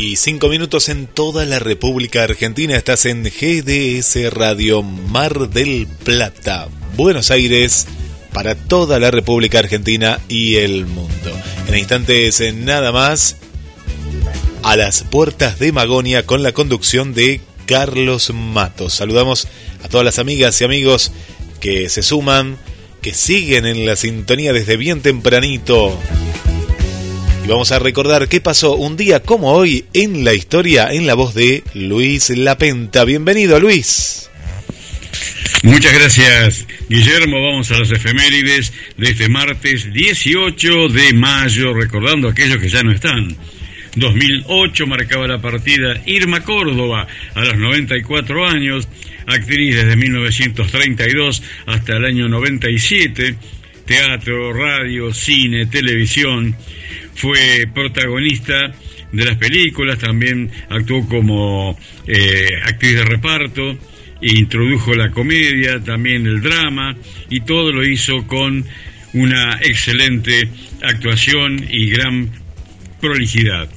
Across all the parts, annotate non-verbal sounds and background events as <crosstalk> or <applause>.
y 5 minutos en toda la República Argentina. Estás en GDS Radio Mar del Plata, Buenos Aires, para toda la República Argentina y el mundo. En instantes nada más, a las puertas de Magonia con la conducción de Carlos Matos. Saludamos a todas las amigas y amigos que se suman, que siguen en la sintonía desde bien tempranito y vamos a recordar qué pasó un día como hoy en la historia en la voz de Luis Lapenta. Bienvenido, Luis. Muchas gracias, Guillermo. Vamos a las efemérides de este martes 18 de mayo, recordando aquellos que ya no están. 2008 marcaba la partida Irma Córdoba a los 94 años, actriz desde 1932 hasta el año 97, teatro, radio, cine, televisión fue protagonista de las películas, también actuó como eh, actriz de reparto, introdujo la comedia, también el drama, y todo lo hizo con una excelente actuación y gran prolijidad.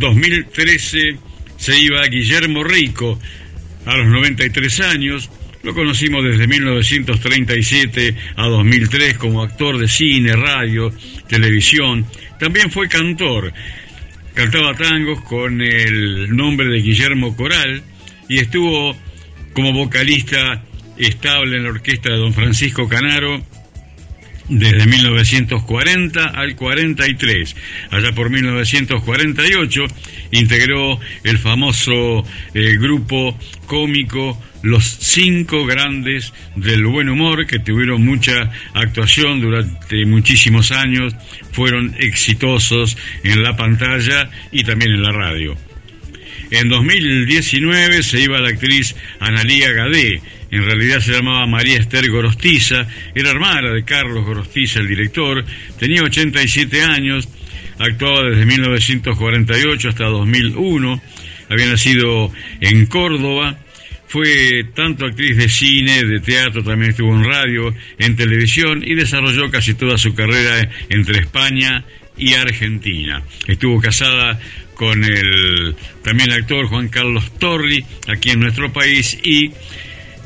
2013 se iba Guillermo Rico a los 93 años, lo conocimos desde 1937 a 2003 como actor de cine, radio, televisión. También fue cantor. Cantaba tangos con el nombre de Guillermo Coral y estuvo como vocalista estable en la orquesta de don Francisco Canaro desde 1940 al 43. Allá por 1948 integró el famoso eh, grupo cómico Los Cinco Grandes del Buen Humor, que tuvieron mucha actuación durante muchísimos años, fueron exitosos en la pantalla y también en la radio. En 2019 se iba la actriz Analía Gadé, en realidad se llamaba María Esther Gorostiza, era hermana de Carlos Gorostiza, el director, tenía 87 años, actuaba desde 1948 hasta 2001, había nacido en Córdoba, fue tanto actriz de cine, de teatro, también estuvo en radio, en televisión y desarrolló casi toda su carrera entre España y Argentina. Estuvo casada con el también actor Juan Carlos Torri aquí en nuestro país y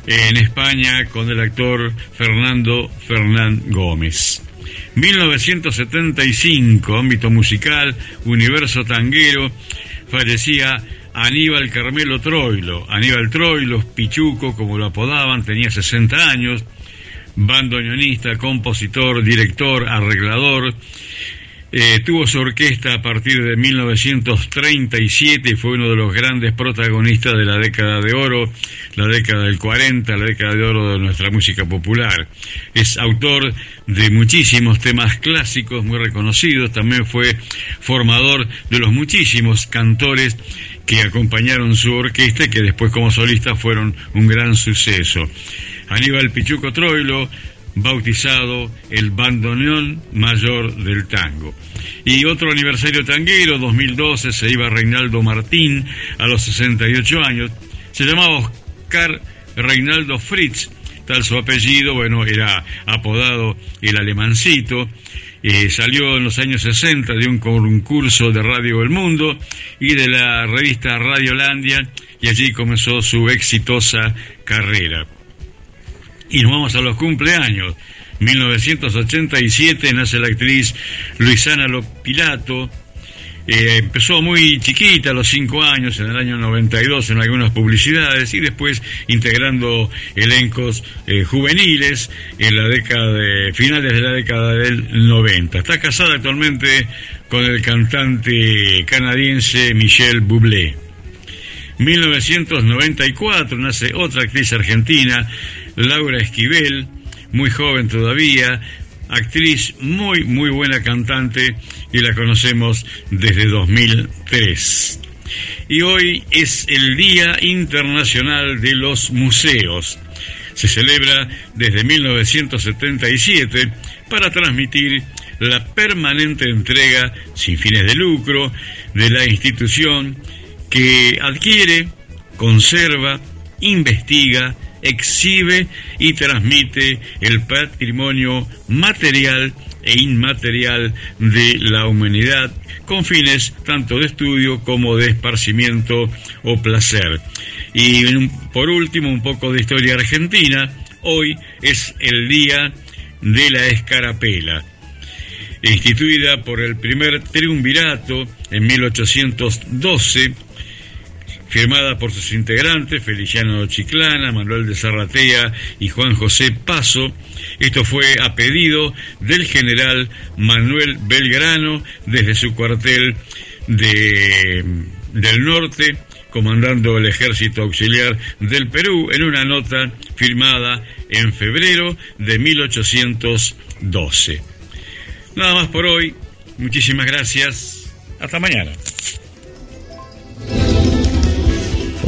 en España con el actor Fernando Fernán Gómez. 1975, ámbito musical, universo tanguero, fallecía Aníbal Carmelo Troilo. Aníbal Troilo, Pichuco, como lo apodaban, tenía 60 años, bandoneonista, compositor, director, arreglador, eh, tuvo su orquesta a partir de 1937 y fue uno de los grandes protagonistas de la década de oro, la década del 40, la década de oro de nuestra música popular. Es autor de muchísimos temas clásicos muy reconocidos, también fue formador de los muchísimos cantores que acompañaron su orquesta y que después como solista fueron un gran suceso. Aníbal Pichuco Troilo, bautizado el bandoneón mayor del tango. Y otro aniversario tanguero, 2012, se iba Reinaldo Martín a los 68 años. Se llamaba Oscar Reinaldo Fritz, tal su apellido, bueno, era apodado el alemancito. Eh, salió en los años 60 de un concurso de Radio El Mundo y de la revista Radiolandia y allí comenzó su exitosa carrera. Y nos vamos a los cumpleaños. 1987 nace la actriz Luisana Lopilato. Eh, empezó muy chiquita, a los 5 años, en el año 92, en algunas publicidades, y después integrando elencos eh, juveniles en la década de, finales de la década del 90. Está casada actualmente con el cantante canadiense Michel Bublé. 1994 nace otra actriz argentina, Laura Esquivel, muy joven todavía, actriz muy, muy buena cantante y la conocemos desde 2003. y hoy es el Día Internacional de los Museos. Se celebra desde 1977 para transmitir la permanente entrega sin fines de lucro de la institución que adquiere, conserva, investiga, exhibe y transmite el patrimonio material e inmaterial de la humanidad con fines tanto de estudio como de esparcimiento o placer. Y por último, un poco de historia argentina. Hoy es el día de la escarapela instituida por el primer triunvirato en 1812 firmada por sus integrantes, Feliciano Chiclana, Manuel de Zarratea y Juan José Paso. Esto fue a pedido del general Manuel Belgrano desde su cuartel de, del norte, comandando el ejército auxiliar del Perú, en una nota firmada en febrero de 1812. Nada más por hoy. Muchísimas gracias. Hasta mañana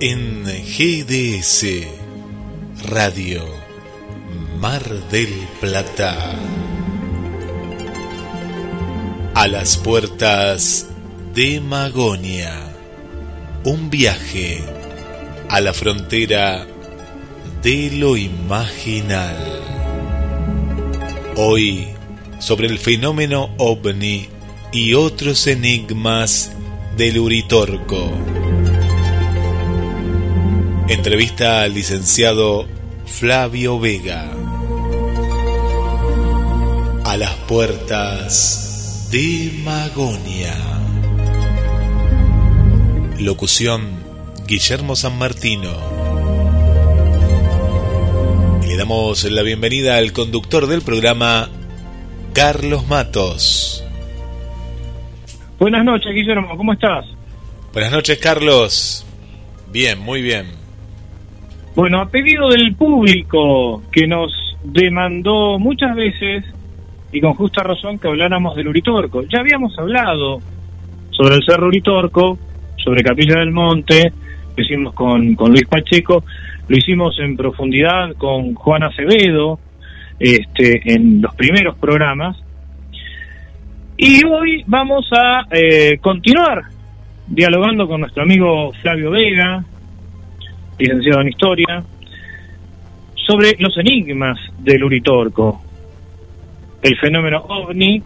en GDS Radio Mar del Plata. A las puertas de Magonia. Un viaje a la frontera de lo imaginal. Hoy sobre el fenómeno ovni y otros enigmas del Uritorco. Entrevista al licenciado Flavio Vega. A las puertas de Magonia. Locución Guillermo San Martino. Y le damos la bienvenida al conductor del programa, Carlos Matos. Buenas noches, Guillermo, ¿cómo estás? Buenas noches, Carlos. Bien, muy bien. Bueno, a pedido del público que nos demandó muchas veces y con justa razón que habláramos del Uritorco. Ya habíamos hablado sobre el Cerro Uritorco, sobre Capilla del Monte, lo hicimos con, con Luis Pacheco, lo hicimos en profundidad con Juan Acevedo este, en los primeros programas. Y hoy vamos a eh, continuar dialogando con nuestro amigo Flavio Vega, licenciado en Historia, sobre los enigmas del Uritorco, el fenómeno ovni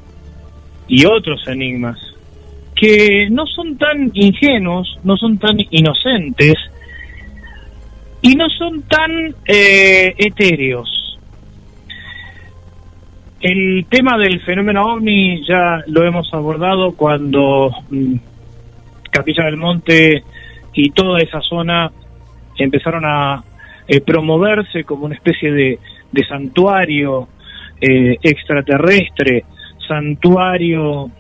y otros enigmas que no son tan ingenuos, no son tan inocentes y no son tan eh, etéreos. El tema del fenómeno ovni ya lo hemos abordado cuando mm, Capilla del Monte y toda esa zona empezaron a eh, promoverse como una especie de, santuario eh, extraterrestre, santuario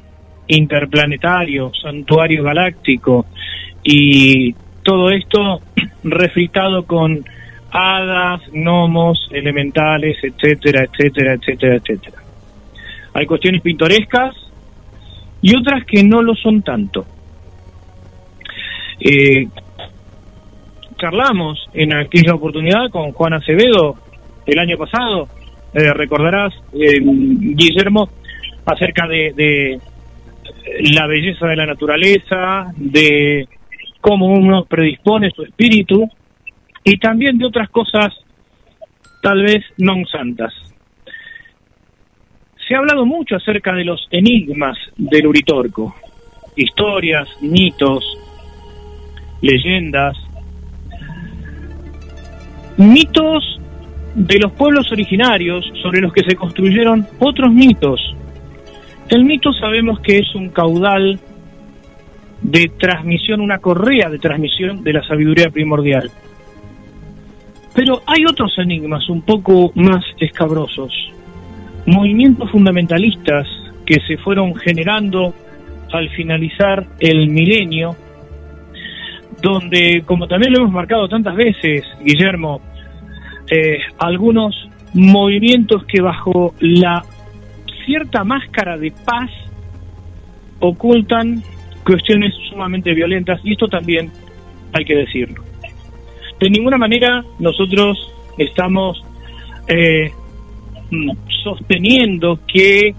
interplanetario, santuario galáctico, y todo esto <clears throat> refritado con hadas, gnomos, elementales, etcétera, etcétera, etcétera, etcétera. Hay cuestiones pintorescas y otras que no lo son tanto. Eh, charlamos en aquella oportunidad con Juan Acevedo el año pasado, eh, recordarás, eh, Guillermo, acerca de, la belleza de la naturaleza, de cómo uno predispone su espíritu y también de otras cosas tal vez no santas. Se ha hablado mucho acerca de los enigmas del Uritorco, historias, mitos, leyendas, mitos de los pueblos originarios sobre los que se construyeron otros mitos. El mito sabemos que es un caudal de transmisión, una correa de transmisión de la sabiduría primordial. Pero hay otros enigmas un poco más escabrosos. Movimientos fundamentalistas que se fueron generando al finalizar el milenio, donde, como también lo hemos marcado tantas veces, Guillermo, eh, algunos movimientos que bajo la cierta máscara de paz ocultan cuestiones sumamente violentas y esto también hay que decirlo. De ninguna manera nosotros estamos eh, mm, sosteniendo que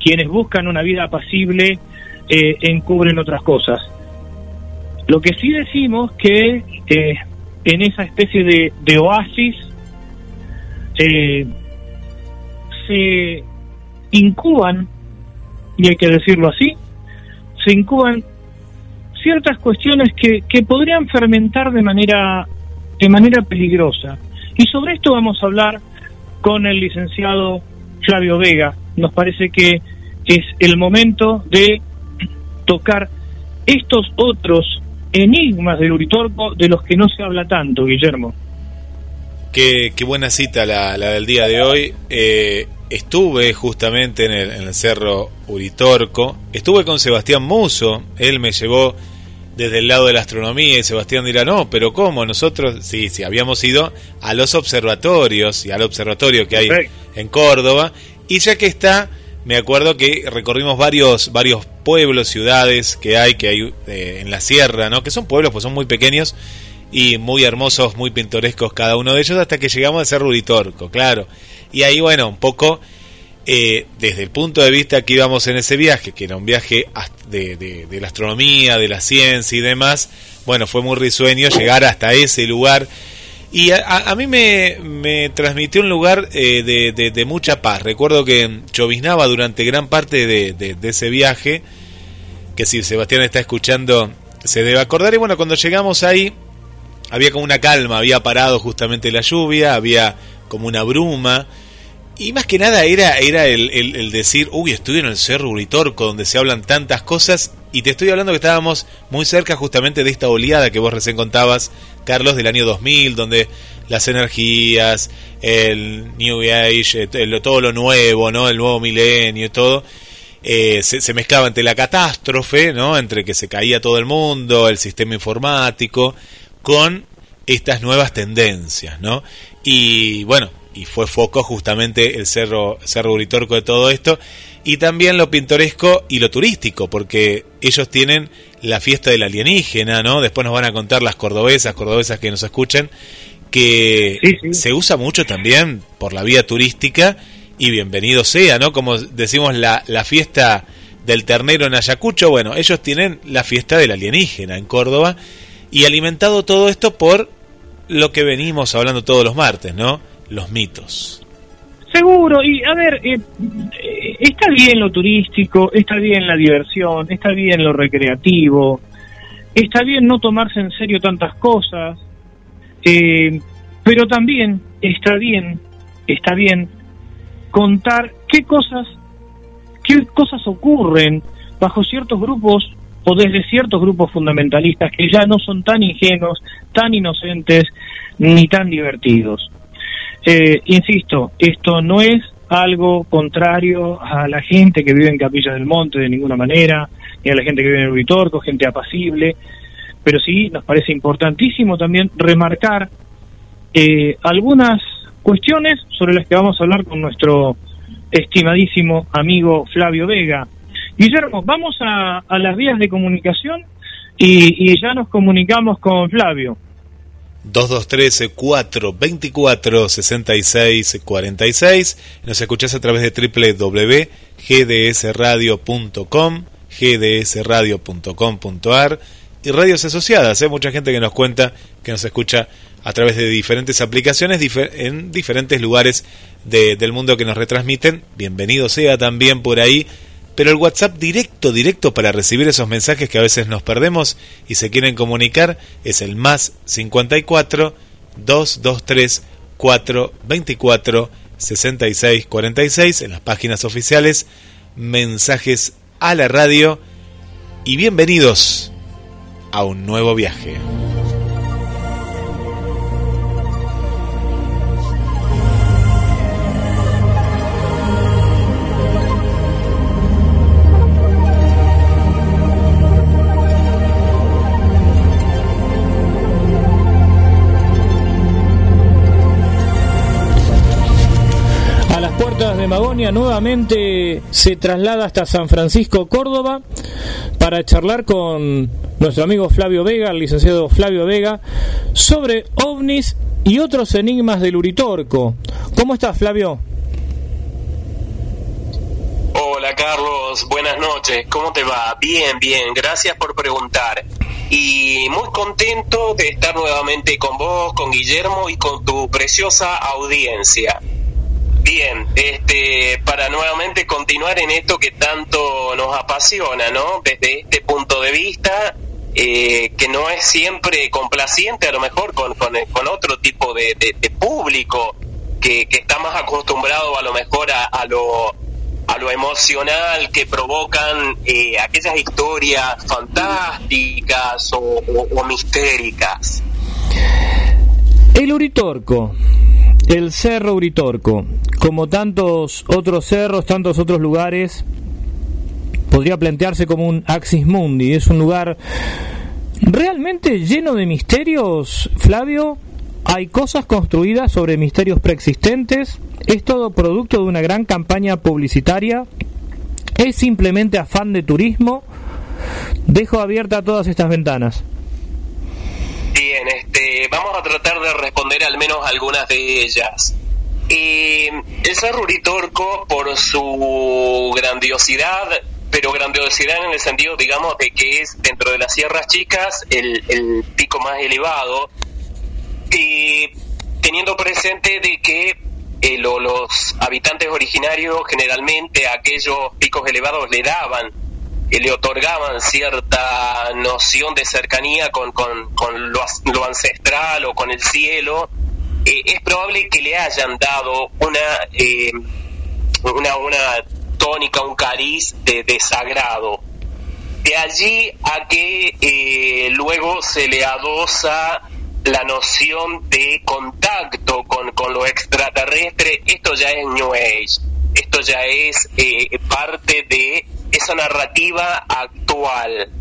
quienes buscan una vida apacible eh, encubren otras cosas. Lo que sí decimos que eh, en esa especie de, oasis eh, se incuban, y hay que decirlo así, se incuban ciertas cuestiones que, que podrían fermentar de manera, de manera peligrosa. Y sobre esto vamos a hablar con el licenciado Flavio Vega. Nos parece que es el momento de tocar estos otros enigmas del Uritorco de los que no se habla tanto, Guillermo. Qué, qué buena cita la, la, del día de hoy. Eh, estuve justamente en el, en el, Cerro Uritorco. Estuve con Sebastián Muso. Él me llevó desde el lado de la astronomía y Sebastián dirá, no, pero ¿cómo? Nosotros, sí, sí, habíamos ido a los observatorios y al observatorio que hay en Córdoba. Y ya que está me acuerdo que recorrimos varios varios pueblos, ciudades que hay que hay eh, en la sierra, ¿no? Que son pueblos, pues son muy pequeños y muy hermosos, muy pintorescos cada uno de ellos hasta que llegamos a ser Ruritorco, claro. Y ahí, bueno, un poco eh, desde el punto de vista que íbamos en ese viaje, que era un viaje de, de la astronomía, de la ciencia y demás, bueno, fue muy risueño llegar hasta ese lugar y a, mí me, transmitió un lugar eh, de, mucha paz. Recuerdo que lloviznaba durante gran parte de, ese viaje, que si Sebastián está escuchando se debe acordar. Y bueno, cuando llegamos ahí había como una calma, había parado justamente la lluvia, había como una bruma. Y más que nada era, era el, el decir, uy, estoy en el Cerro Uritorco, donde se hablan tantas cosas. Y te estoy hablando que estábamos muy cerca justamente de esta oleada que vos recién contabas, Carlos, del año 2000, donde las energías, el New Age, todo lo nuevo, ¿no? El nuevo milenio y todo, eh, se, mezclaba entre la catástrofe, ¿no? Entre que se caía todo el mundo, el sistema informático, con estas nuevas tendencias, ¿no? Y bueno, y fue foco justamente el cerro, cerro Uritorco de todo esto, y también lo pintoresco y lo turístico, porque ellos tienen la fiesta del alienígena, ¿no? Después nos van a contar las cordobesas, cordobesas que nos escuchen, que se usa mucho también por la vía turística y bienvenido sea, ¿no? Como decimos la, la fiesta del ternero en Ayacucho, bueno, ellos tienen la fiesta del alienígena en Córdoba y alimentado todo esto por lo que venimos hablando todos los martes, ¿no? Los mitos. Seguro, y a ver, eh, eh, está bien lo turístico, está bien la diversión, está bien lo recreativo, está bien no tomarse en serio tantas cosas, eh, pero también está bien, está bien contar qué cosas, qué cosas ocurren bajo ciertos grupos o desde ciertos grupos fundamentalistas que ya no son tan ingenuos, tan inocentes ni tan divertidos. Eh, insisto, esto no es algo contrario a la gente que vive en Capilla del Monte de ninguna manera, ni a la gente que vive en Uritorco, gente apacible, pero sí nos parece importantísimo también remarcar eh, algunas cuestiones sobre las que vamos a hablar con nuestro estimadísimo amigo Flavio Vega. Guillermo, vamos a, las vías de comunicación y, y ya nos comunicamos con Flavio. 2213 424 66 46. Nos escuchás a través de www.gdsradio.com, gdsradio.com.ar y radios asociadas. Hay ¿eh? mucha gente que nos cuenta que nos escucha a través de diferentes aplicaciones en diferentes lugares del mundo que nos retransmiten. Bienvenido sea también por ahí pero el WhatsApp directo, directo para recibir esos mensajes que a veces nos perdemos y se quieren comunicar es el más 54 223 424 6646 en las páginas oficiales, mensajes a la radio y bienvenidos a un nuevo viaje. Nuevamente se traslada hasta San Francisco, Córdoba, para charlar con nuestro amigo Flavio Vega, el licenciado Flavio Vega, sobre ovnis y otros enigmas del Uritorco. ¿Cómo estás, Flavio? Hola, Carlos. Buenas noches. ¿Cómo te va? Bien, bien. Gracias por preguntar. Y muy contento de estar nuevamente con vos, con Guillermo y con tu preciosa audiencia. Bien, este, para nuevamente continuar en esto que tanto nos apasiona, ¿no? Desde este punto de vista, eh, que no es siempre complaciente a lo mejor con, con, otro tipo de, público que, está más acostumbrado a lo mejor a, lo a lo emocional que provocan eh, aquellas historias fantásticas o, o mistéricas. El Uritorco, el Cerro Uritorco, como tantos otros cerros, tantos otros lugares, podría plantearse como un Axis Mundi. Es un lugar realmente lleno de misterios, Flavio. Hay cosas construidas sobre misterios preexistentes. Es todo producto de una gran campaña publicitaria. Es simplemente afán de turismo. Dejo abierta todas estas ventanas. Bien, este, vamos a tratar de responder al menos algunas de ellas. Eh, el Cerro Uritorco, por su grandiosidad, pero grandiosidad en el sentido, digamos, de que es dentro de las sierras chicas el, pico más elevado, y teniendo presente de que eh, los habitantes originarios generalmente a aquellos picos elevados le daban que le otorgaban cierta noción de cercanía con, con, lo, ancestral o con el cielo, eh, es probable que le hayan dado una, eh, una, una tónica, un cariz de, desagrado. De allí a que eh, luego se le adosa la noción de contacto con, con lo extraterrestre, esto ya es New Age, esto ya es parte de esa narrativa actual,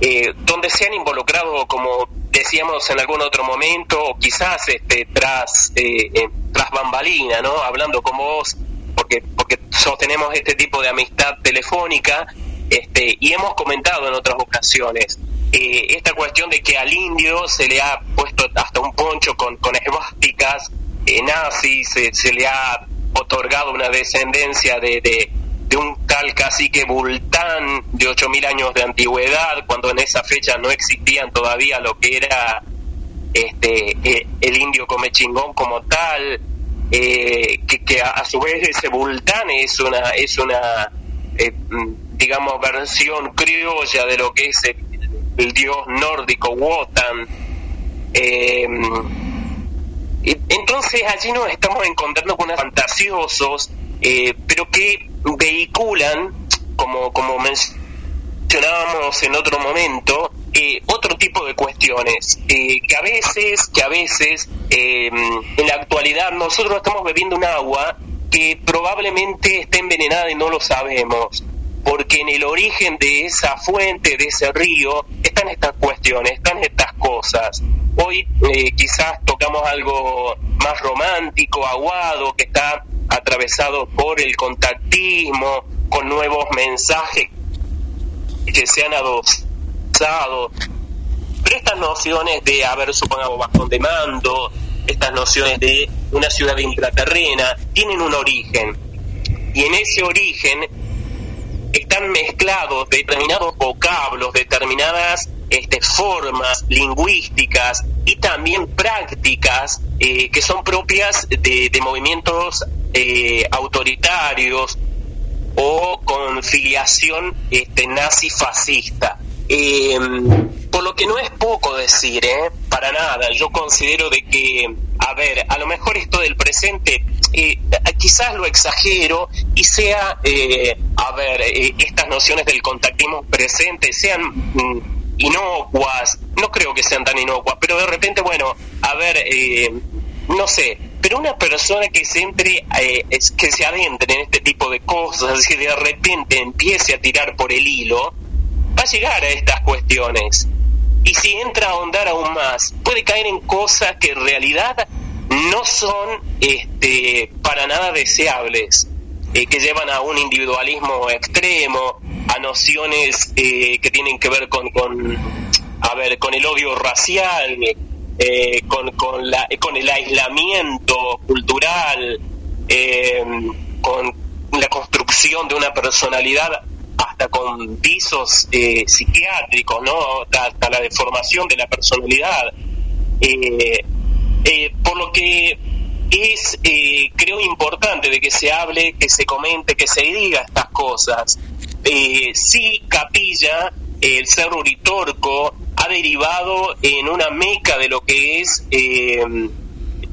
eh, donde se han involucrado, como decíamos en algún otro momento, o quizás este, tras, eh, tras bambalina, ¿no? Hablando con vos, porque, porque sostenemos este tipo de amistad telefónica, este, y hemos comentado en otras ocasiones eh, esta cuestión de que al indio se le ha puesto hasta un poncho con, con esvásticas nazis, se, se le ha otorgado una descendencia de, de de un tal cacique Bultán de 8.000 años de antigüedad, cuando en esa fecha no existían todavía lo que era este eh, el indio come chingón como tal, eh, que, a, su vez ese Bultán es una es una eh, digamos versión criolla de lo que es el, dios nórdico Wotan. entonces allí nos estamos encontrando con unos fantasiosos, pero que vehiculan, como, como mencionábamos en otro momento, eh, otro tipo de cuestiones eh, que a veces, que a veces eh, en la actualidad nosotros estamos bebiendo un agua que probablemente esté envenenada y no lo sabemos, porque en el origen de esa fuente, de ese río, están estas cuestiones, están estas cosas. Hoy quizás tocamos algo más romántico, aguado, que está atravesado por el contactismo, con nuevos mensajes que se han adoptado. Pero estas nociones de haber, supongamos, bajón de mando, estas nociones de una ciudad intraterrena, tienen un origen. Y en ese origen están mezclados determinados vocablos, determinadas este, formas lingüísticas y también prácticas eh, que son propias de movimientos eh, autoritarios o con filiación este, nazi-fascista. Em, por lo que no es poco decir, ¿eh? Para nada. Yo considero de que, a ver, a lo mejor esto del presente, eh, quizás lo exagero y sea, eh, a ver, estas nociones del contactismo presente sean mm, inocuas, no creo que sean tan inocuas, pero de repente, bueno, a ver, no sé, pero una persona que se entre, eh, es- que se adentre en este tipo de cosas y de repente empiece a tirar por el hilo, va a llegar a estas cuestiones. Y si entra a ahondar aún más, puede caer en cosas que en realidad no son este, para nada deseables, eh, que llevan a un individualismo extremo, a nociones eh, que tienen que ver con, con, a ver, con el odio racial, eh, con, con, la, con el aislamiento cultural, eh, con la construcción de una personalidad hasta con visos eh, psiquiátricos, ¿no? Hasta, la deformación de la personalidad. Eh, eh, por lo que es, creo, importante de que se hable, que se comente, que se diga estas cosas. Sí, Capilla, el Cerro Uritorco, ha derivado en una meca de lo que es eh,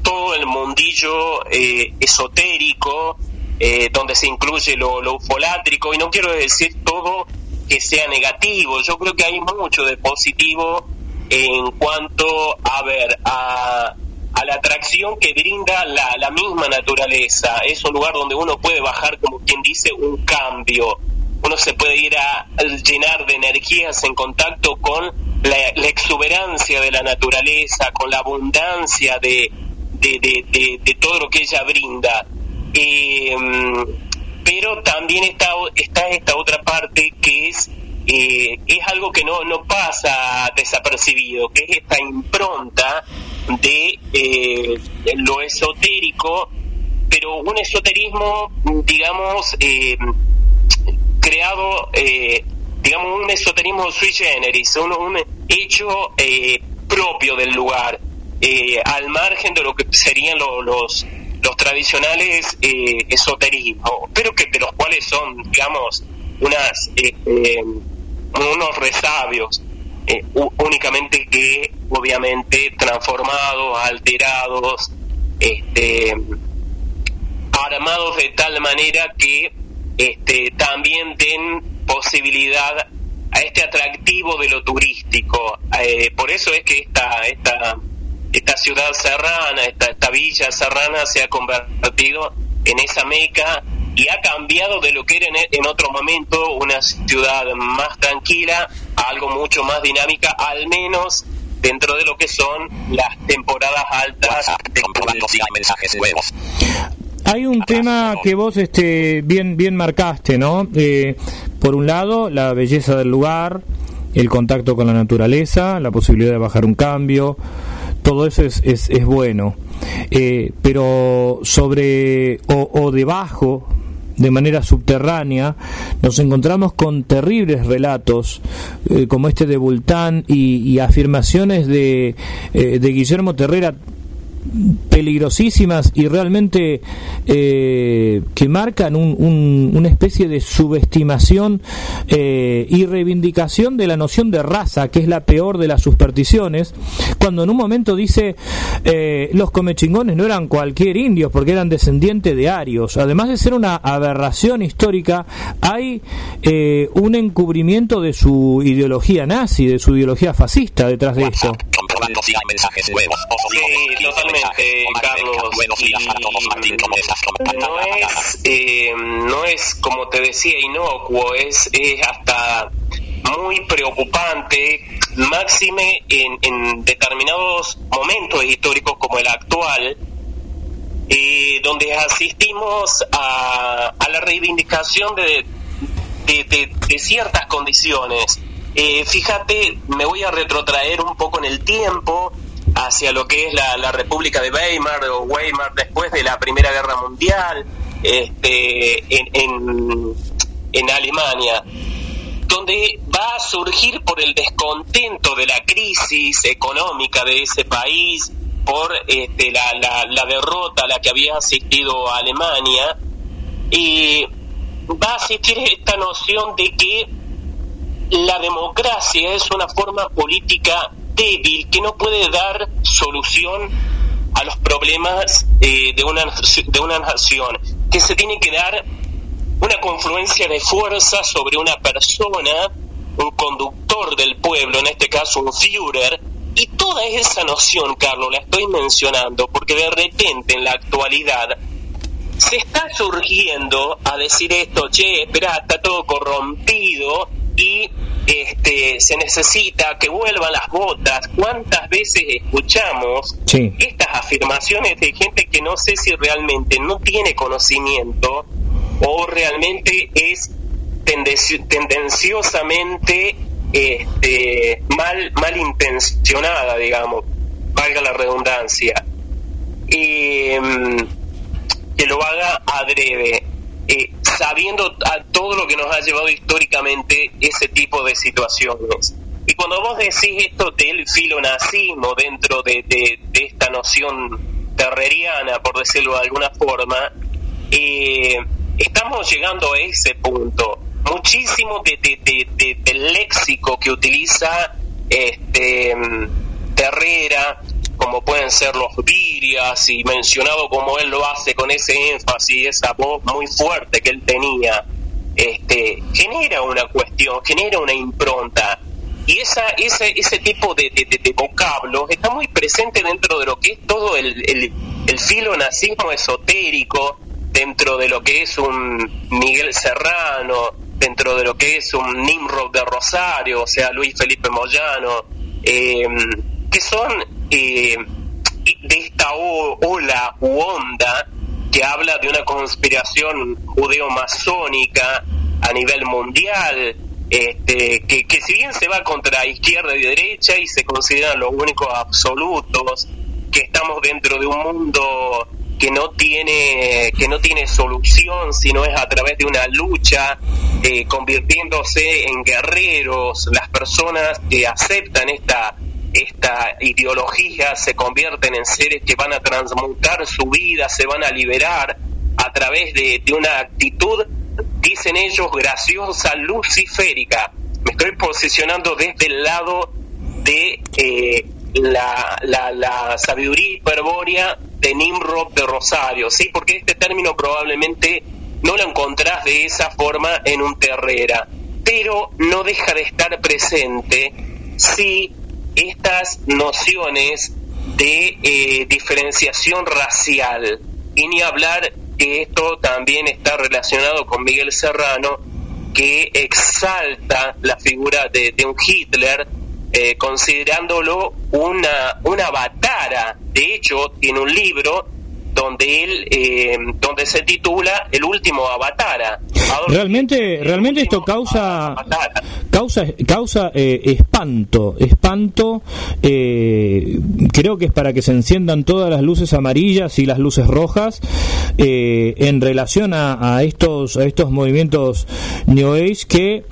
todo el mundillo eh, esotérico, eh, donde se incluye lo, ufolátrico, y no quiero decir todo que sea negativo, yo creo que hay mucho de positivo en cuanto, a ver, a, a la atracción que brinda la misma naturaleza. Es un lugar donde uno puede bajar, como quien dice, un cambio. Uno se puede ir a llenar de energías en contacto con la, exuberancia de la naturaleza, con la abundancia de, todo lo que ella brinda. Eh, pero también está, está esta otra parte que es eh, es algo que no, no pasa desapercibido, que es esta impronta de eh, lo esotérico, pero un esoterismo, digamos, eh, creado, eh, digamos, un esoterismo sui generis, un, un hecho eh, propio del lugar, eh, al margen de lo que serían lo- los los tradicionales esoterismos, pero que de los cuales son, digamos, unas unos resabios, únicamente que obviamente transformados, alterados, este, armados de tal manera que este, también den posibilidad a este atractivo de lo turístico. Eh, por eso es que esta, esta, esta ciudad serrana, esta, esta villa serrana se ha convertido en esa meca y ha cambiado de lo que era en, en otro momento una ciudad más tranquila a algo mucho más dinámica, al menos dentro de lo que son las temporadas altas. Hay mensajes nuevos. Hay un tema que vos este, bien, bien marcaste, ¿no? Eh, por un lado, la belleza del lugar, el contacto con la naturaleza, la posibilidad de bajar un cambio, todo eso es, es, es bueno. Eh, pero sobre o, o debajo, de manera subterránea, nos encontramos con terribles relatos eh, como este de Bultán y, y afirmaciones de, eh, de Guillermo Terrera peligrosísimas y realmente eh, que marcan un- un- una especie de subestimación eh, y reivindicación de la noción de raza, que es la peor de las supersticiones, cuando en un momento dice eh, los comechingones no eran cualquier indios porque eran descendientes de arios. Además de ser una aberración histórica, hay eh, un encubrimiento de su ideología nazi, de su ideología fascista detrás de esto. Sí, vivo, 15 totalmente, mensajes. Omar Carlos. Beca, Buenos días para todos, Martín. ¿Cómo estás? ¿Cómo no es, eh, no es como te decía inocuo, es, es hasta muy preocupante, máxime en, en determinados momentos históricos como el actual, eh, donde asistimos a, a la reivindicación de, de, de- de ciertas condiciones. Eh, fíjate, me voy a retrotraer un poco en el tiempo hacia lo que es la, República de Weimar o Weimar después de la Primera Guerra Mundial este, en, en, Alemania, donde va a surgir por el descontento de la crisis económica de ese país, por este, la, la, derrota a la que había asistido Alemania, y va a existir esta noción de que la democracia es una forma política débil que no puede dar solución a los problemas eh, de, una, de una nación, que se tiene que dar una confluencia de fuerza sobre una persona, un conductor del pueblo, en este caso un Führer, y toda esa noción, Carlos, la estoy mencionando porque de repente en la actualidad se está surgiendo a decir esto, che, espera, está todo corrompido y este se necesita que vuelvan las botas. ¿Cuántas veces escuchamos Sí. estas afirmaciones de gente que no sé si realmente no tiene conocimiento o realmente es tendenci- tendenciosamente este, mal mal intencionada, digamos, valga la redundancia, mm, que lo haga adrede, eh, sabiendo a todo lo que nos ha llevado históricamente ese tipo de situaciones. Y cuando vos decís esto del filonazismo dentro de, de- esta noción terreriana, por decirlo de alguna forma, eh, estamos llegando a ese punto. Muchísimo de- del léxico que utiliza este mm, Terrera, como pueden ser los virias, y mencionado como él lo hace con ese énfasis, esa voz muy fuerte que él tenía, este, genera una cuestión, genera una impronta. Y esa, ese, ese tipo de, de, de- de vocablos está muy presente dentro de lo que es todo el, el, el filonazismo esotérico, dentro de lo que es un Miguel Serrano, dentro de lo que es un Nimrod de Rosario, o sea, Luis Felipe Moyano, eh, que son eh, de esta ola u onda que habla de una conspiración judeo-masónica a nivel mundial, este, que, que si bien se va contra izquierda y derecha y se consideran los únicos absolutos, que estamos dentro de un mundo que no tiene que no tiene solución sino es a través de una lucha eh, convirtiéndose en guerreros las personas que aceptan esta esta ideología se convierten en seres que van a transmutar su vida se van a liberar a través de, de una actitud dicen ellos graciosa luciférica me estoy posicionando desde el lado de eh, la, la, la sabiduría hiperbórea de Nimrod de Rosario, ¿sí? Porque este término probablemente no lo encontrás de esa forma en un Terrera, pero no deja de estar presente si estas nociones de eh, diferenciación racial, y ni hablar que esto también está relacionado con Miguel Serrano, que exalta la figura de, de un Hitler eh, considerándolo una, una batara. De hecho, tiene un libro donde él, eh, donde se titula El último avatara. Adolf Realmente, realmente esto causa Avatara. causa causa eh, espanto, espanto. eh, creo que es para que se enciendan todas las luces amarillas y las luces rojas eh, en relación a, a estos a estos movimientos New Age que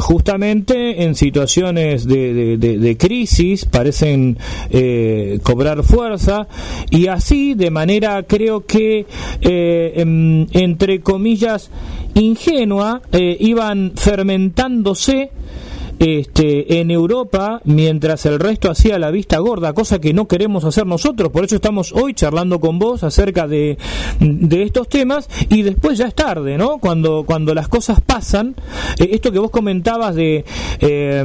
justamente en situaciones de, de- de- de crisis parecen eh, cobrar fuerza y así de manera creo que eh, em, entre comillas ingenua eh, iban fermentándose este, en Europa mientras el resto hacía la vista gorda, cosa que no queremos hacer nosotros. Por eso estamos hoy charlando con vos acerca de, de estos temas y después ya es tarde, ¿no? Cuando, cuando las cosas pasan, eh, esto que vos comentabas de eh,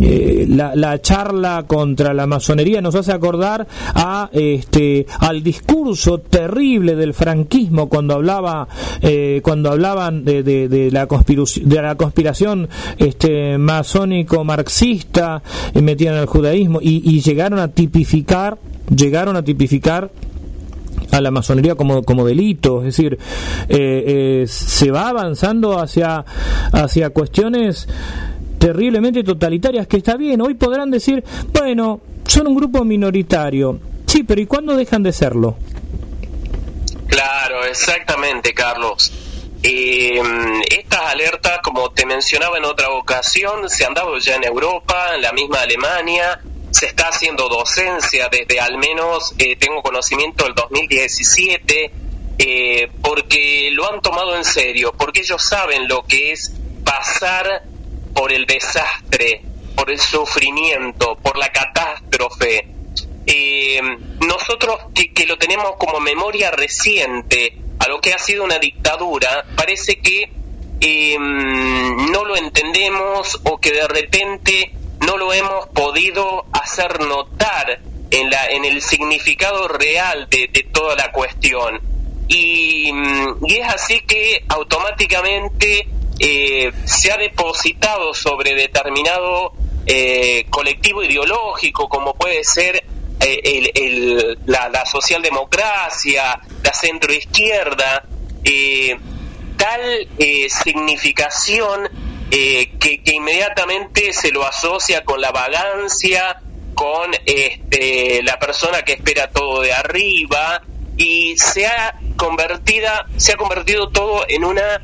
eh, la, la charla contra la masonería nos hace acordar a este al discurso terrible del franquismo cuando hablaba eh, cuando hablaban de, de- de la conspiración de la conspiración este masónico marxista eh, metían al judaísmo y, y llegaron a tipificar llegaron a tipificar a la masonería como, como delito, es decir, eh, eh, se va avanzando hacia, hacia cuestiones terriblemente totalitarias, que está bien, hoy podrán decir, bueno, son un grupo minoritario, sí, pero ¿y cuándo dejan de serlo? Claro, exactamente, Carlos. Eh, estas alertas, como te mencionaba en otra ocasión, se han dado ya en Europa, en la misma Alemania, se está haciendo docencia desde al menos, eh, tengo conocimiento, del 2017, eh, porque lo han tomado en serio, porque ellos saben lo que es pasar por el desastre, por el sufrimiento, por la catástrofe. Eh, nosotros que, lo tenemos como memoria reciente a lo que ha sido una dictadura, parece que eh, no lo entendemos o que de repente no lo hemos podido hacer notar en, la, en el significado real de, de toda la cuestión. Y, mm, y es así que automáticamente eh, se ha depositado sobre determinado eh, colectivo ideológico, como puede ser eh, el, el- la, socialdemocracia, la centroizquierda, tal significación que, que inmediatamente se lo asocia con la vagancia, con este, la persona que espera todo de arriba y se ha convertida, se ha convertido todo en una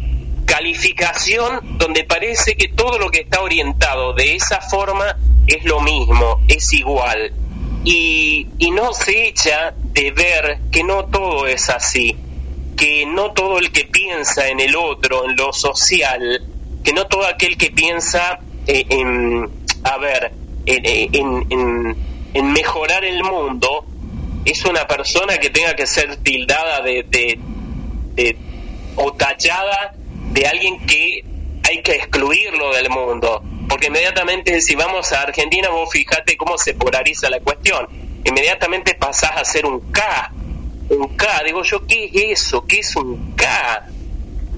calificación donde parece que todo lo que está orientado de esa forma es lo mismo, es igual. Y, y no se echa de ver que no todo es así, que no todo el que piensa en el otro, en lo social, que no todo aquel que piensa eh, en, a ver, en, en- en- en mejorar el mundo, es una persona que tenga que ser tildada de, de- de- o tachada de alguien que hay que excluirlo del mundo. Porque inmediatamente si vamos a Argentina, vos fijate cómo se polariza la cuestión. Inmediatamente pasás a ser un K. Un K. Digo yo, ¿qué es eso? ¿Qué es un K?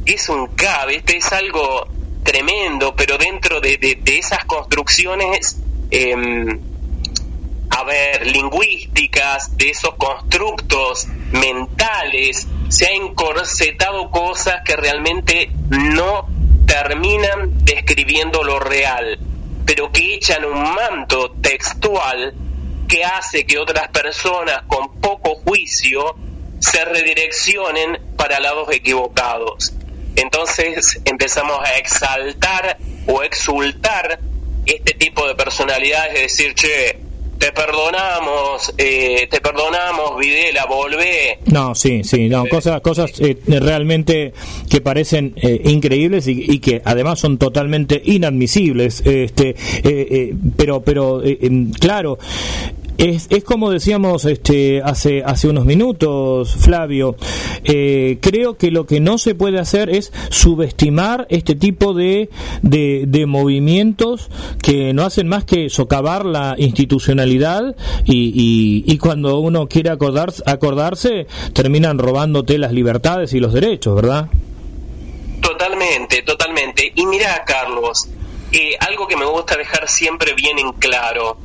¿Qué es un K? ¿Viste? Es algo tremendo, pero dentro de, de- de esas construcciones... em, a ver, lingüísticas, de esos constructos mentales, se ha encorsetado cosas que realmente no terminan describiendo lo real, pero que echan un manto textual que hace que otras personas con poco juicio se redireccionen para lados equivocados. Entonces empezamos a exaltar o exultar este tipo de personalidades, es decir, che, te perdonamos, eh, te perdonamos, Videla, volvé. No, sí, sí, no, cosas, cosas eh, realmente que parecen eh, increíbles y, y que además son totalmente inadmisibles. Este, eh, eh, pero, pero, eh, em, claro. Es, es como decíamos este, hace, hace unos minutos, Flavio. eh, creo que lo que no se puede hacer es subestimar este tipo de, de, de movimientos que no hacen más que socavar la institucionalidad y, y, y cuando uno quiere acordarse, acordarse terminan robándote las libertades y los derechos, ¿verdad? Totalmente, totalmente. Y mira, Carlos, eh, algo que me gusta dejar siempre bien en claro,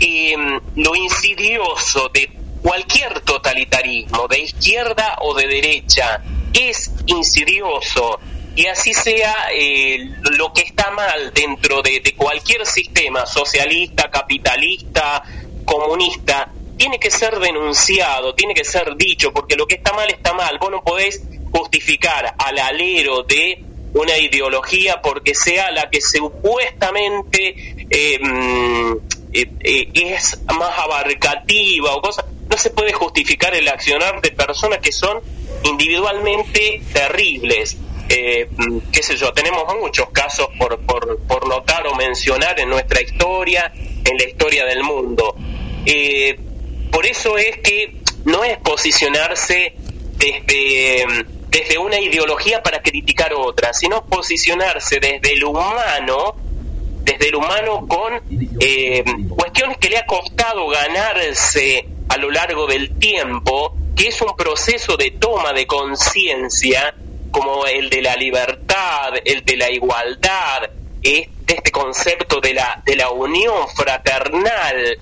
eh, lo insidioso de cualquier totalitarismo, de izquierda o de derecha, es insidioso. Y así sea eh, lo que está mal dentro de, cualquier sistema socialista, capitalista, comunista, tiene que ser denunciado, tiene que ser dicho, porque lo que está mal está mal. Vos no podés justificar al alero de una ideología porque sea la que supuestamente mm, eh, es más abarcativa o cosas. No se puede justificar el accionar de personas que son individualmente terribles. Eh, qué sé yo, tenemos muchos casos por, por, por notar o mencionar en nuestra historia, en la historia del mundo. Eh, por eso es que no es posicionarse desde, desde una ideología para criticar otra, sino posicionarse desde el humano, desde el humano con eh, cuestiones que le ha costado ganarse a lo largo del tiempo, que es un proceso de toma de conciencia como el de la libertad, el de la igualdad, eh, de este concepto de la, de la unión fraternal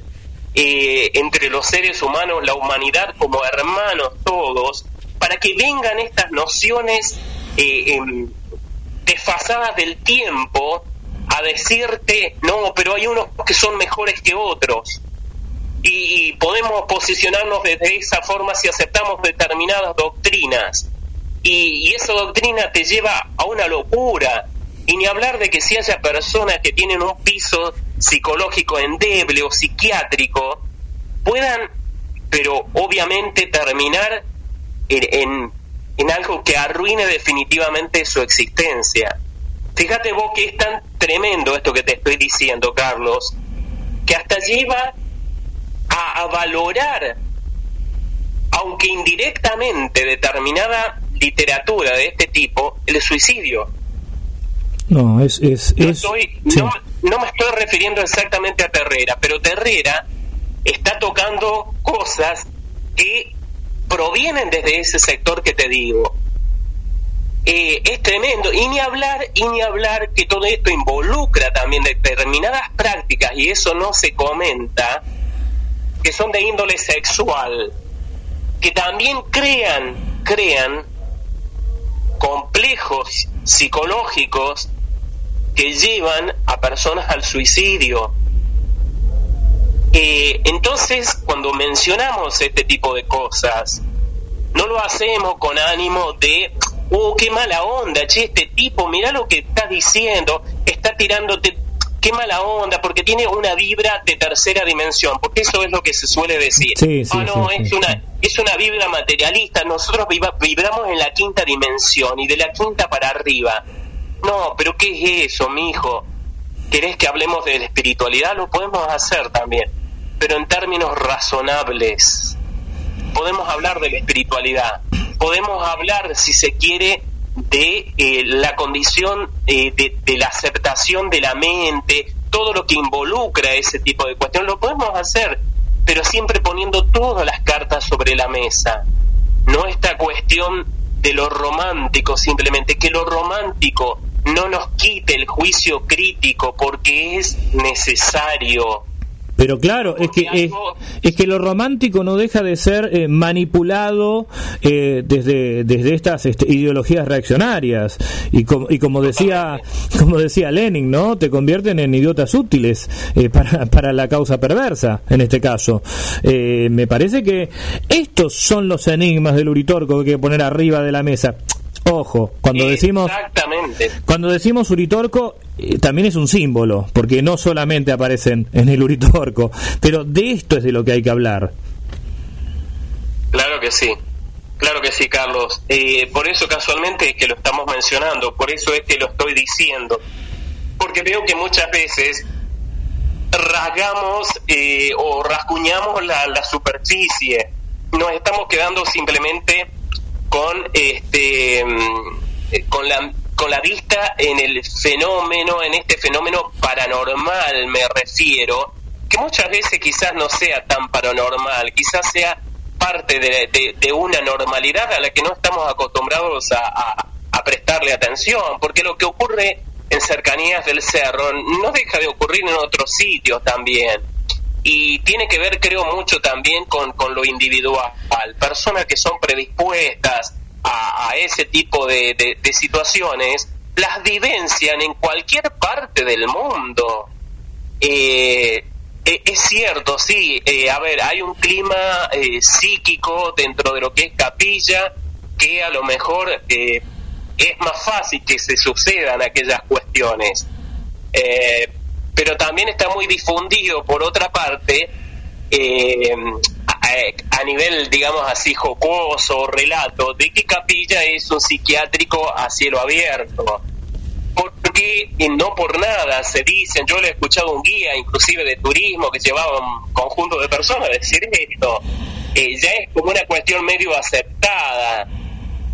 eh, entre los seres humanos, la humanidad como hermanos todos, para que vengan estas nociones em, desfasadas del tiempo a decirte, no, pero hay unos que son mejores que otros. Y, podemos posicionarnos desde esa forma si aceptamos determinadas doctrinas. Y, y esa doctrina te lleva a una locura. Y ni hablar de que si haya personas que tienen un piso psicológico endeble o psiquiátrico, puedan, pero obviamente terminar en, en, en algo que arruine definitivamente su existencia. Fíjate vos que es tan tremendo esto que te estoy diciendo, Carlos, que hasta lleva a, a valorar, aunque indirectamente, determinada literatura de este tipo, el suicidio. No, es... es, No, es estoy- sí. no, no me estoy refiriendo exactamente a Terrera, pero Terrera está tocando cosas que provienen desde ese sector que te digo. Eh, es tremendo, y ni hablar, y ni hablar que todo esto involucra también determinadas prácticas, y eso no se comenta, que son de índole sexual, que también crean, crean complejos psicológicos que llevan a personas al suicidio. Eh, entonces, cuando mencionamos este tipo de cosas, no lo hacemos con ánimo de, oh, qué mala onda, che, este tipo, mira lo que está diciendo, está tirándote, qué mala onda, porque tiene una vibra de tercera dimensión, porque eso es lo que se suele decir. Sí, sí, ah, no, sí, es, una, es una vibra materialista, nosotros vibramos en la quinta dimensión y de la quinta para arriba. No, pero ¿qué es eso, mijo? ¿Querés que hablemos de la espiritualidad? Lo podemos hacer también, pero en términos razonables. Podemos hablar de la espiritualidad, podemos hablar, si se quiere, de eh, la condición eh, de, de la aceptación de la mente, todo lo que involucra ese tipo de cuestiones, lo podemos hacer, pero siempre poniendo todas las cartas sobre la mesa. No esta cuestión de lo romántico simplemente, que lo romántico no nos quite el juicio crítico porque es necesario. Pero claro, es que es, que lo romántico no deja de ser eh, manipulado eh, desde desde estas este, ideologías reaccionarias y, como y como decía como decía Lenin, ¿no? Te convierten en idiotas útiles eh, para para la causa perversa en este caso. Eh, me parece que estos son los enigmas del Uritorco que hay que poner arriba de la mesa. Ojo, cuando decimos Exactamente. cuando decimos Uritorco, eh, también es un símbolo, porque no solamente aparecen en el Uritorco, pero de esto es de lo que hay que hablar. Claro que sí. Claro que sí, Carlos. Eh, por eso casualmente es que lo estamos mencionando, por eso es que lo estoy diciendo. Porque veo que muchas veces rasgamos eh, o rasguñamos la, la superficie. Nos estamos quedando simplemente con este mm, eh, con la con la vista en el fenómeno, en este fenómeno paranormal me refiero, que muchas veces quizás no sea tan paranormal, quizás sea parte de, de- de una normalidad a la que no estamos acostumbrados a, a- a prestarle atención, porque lo que ocurre en cercanías del cerro no deja de ocurrir en otros sitios también. Y tiene que ver, creo, mucho también con, con lo individual. Personas que son predispuestas a, ese tipo de, de- situaciones las vivencian en cualquier parte del mundo. Eh, eh, es cierto, sí. eh, a ver, hay un clima psíquico dentro de lo que es capilla que a lo mejor es más fácil que se sucedan aquellas cuestiones. Pero también está muy difundido, por otra parte, eh, a, nivel, digamos así, jocoso relato, de que Capilla es un psiquiátrico a cielo abierto. Porque y no por nada se dicen, yo le he escuchado un guía, inclusive de turismo, que llevaba un conjunto de personas decir esto. Ya es como una cuestión medio aceptada,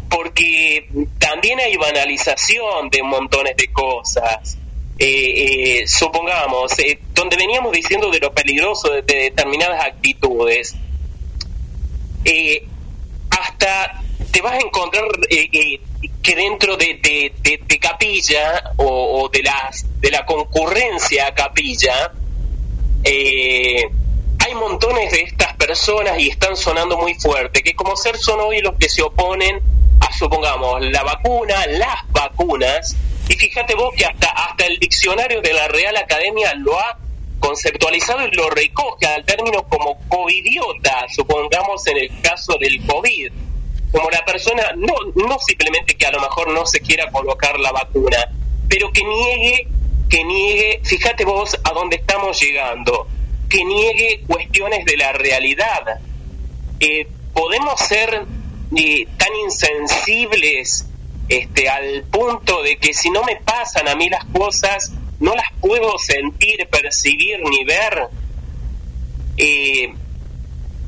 porque también hay banalización de montones de cosas. Eh, eh, supongamos, eh, donde veníamos diciendo de lo peligroso de, de determinadas actitudes, eh, hasta te vas a encontrar que dentro de, de- capilla o, de, las, de la concurrencia a capilla, hay montones de estas personas y están sonando muy fuerte, que como ser son hoy los que se oponen a, supongamos, la vacuna, las vacunas, y fíjate vos que hasta, hasta el diccionario de la Real Academia lo ha conceptualizado y lo recoge al término como covidiota, supongamos en el caso del COVID, como la persona, no, no simplemente que a lo mejor no se quiera colocar la vacuna, pero que niegue, que niegue, fíjate vos a dónde estamos llegando, que niegue cuestiones de la realidad. Eh, podemos ser eh, tan insensibles este, al punto de que si no me pasan a mí las cosas, no las puedo sentir, percibir ni ver. Eh,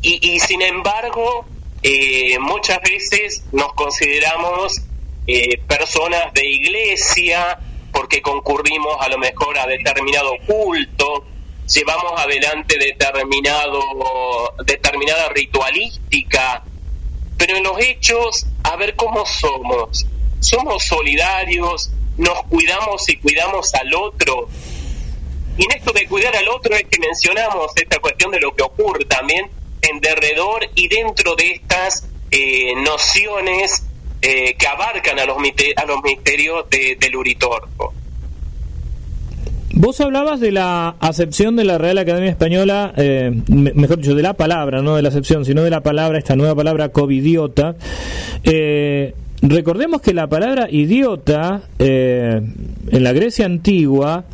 y, y sin embargo, eh, muchas veces nos consideramos eh, personas de iglesia porque concurrimos a lo mejor a determinado culto, llevamos adelante determinado, determinada ritualística, pero en los hechos, a ver cómo somos. Somos solidarios, nos cuidamos y cuidamos al otro. Y en esto de cuidar al otro es que mencionamos esta cuestión de lo que ocurre también en derredor y dentro de estas eh, nociones eh, que abarcan a los, misterios de- del Uritorco. Vos hablabas de la acepción de la Real Academia Española, eh, me- mejor dicho, de la palabra, no de la acepción, sino de la palabra, esta nueva palabra covidiota. Eh, recordemos que la palabra idiota eh, en la Grecia antigua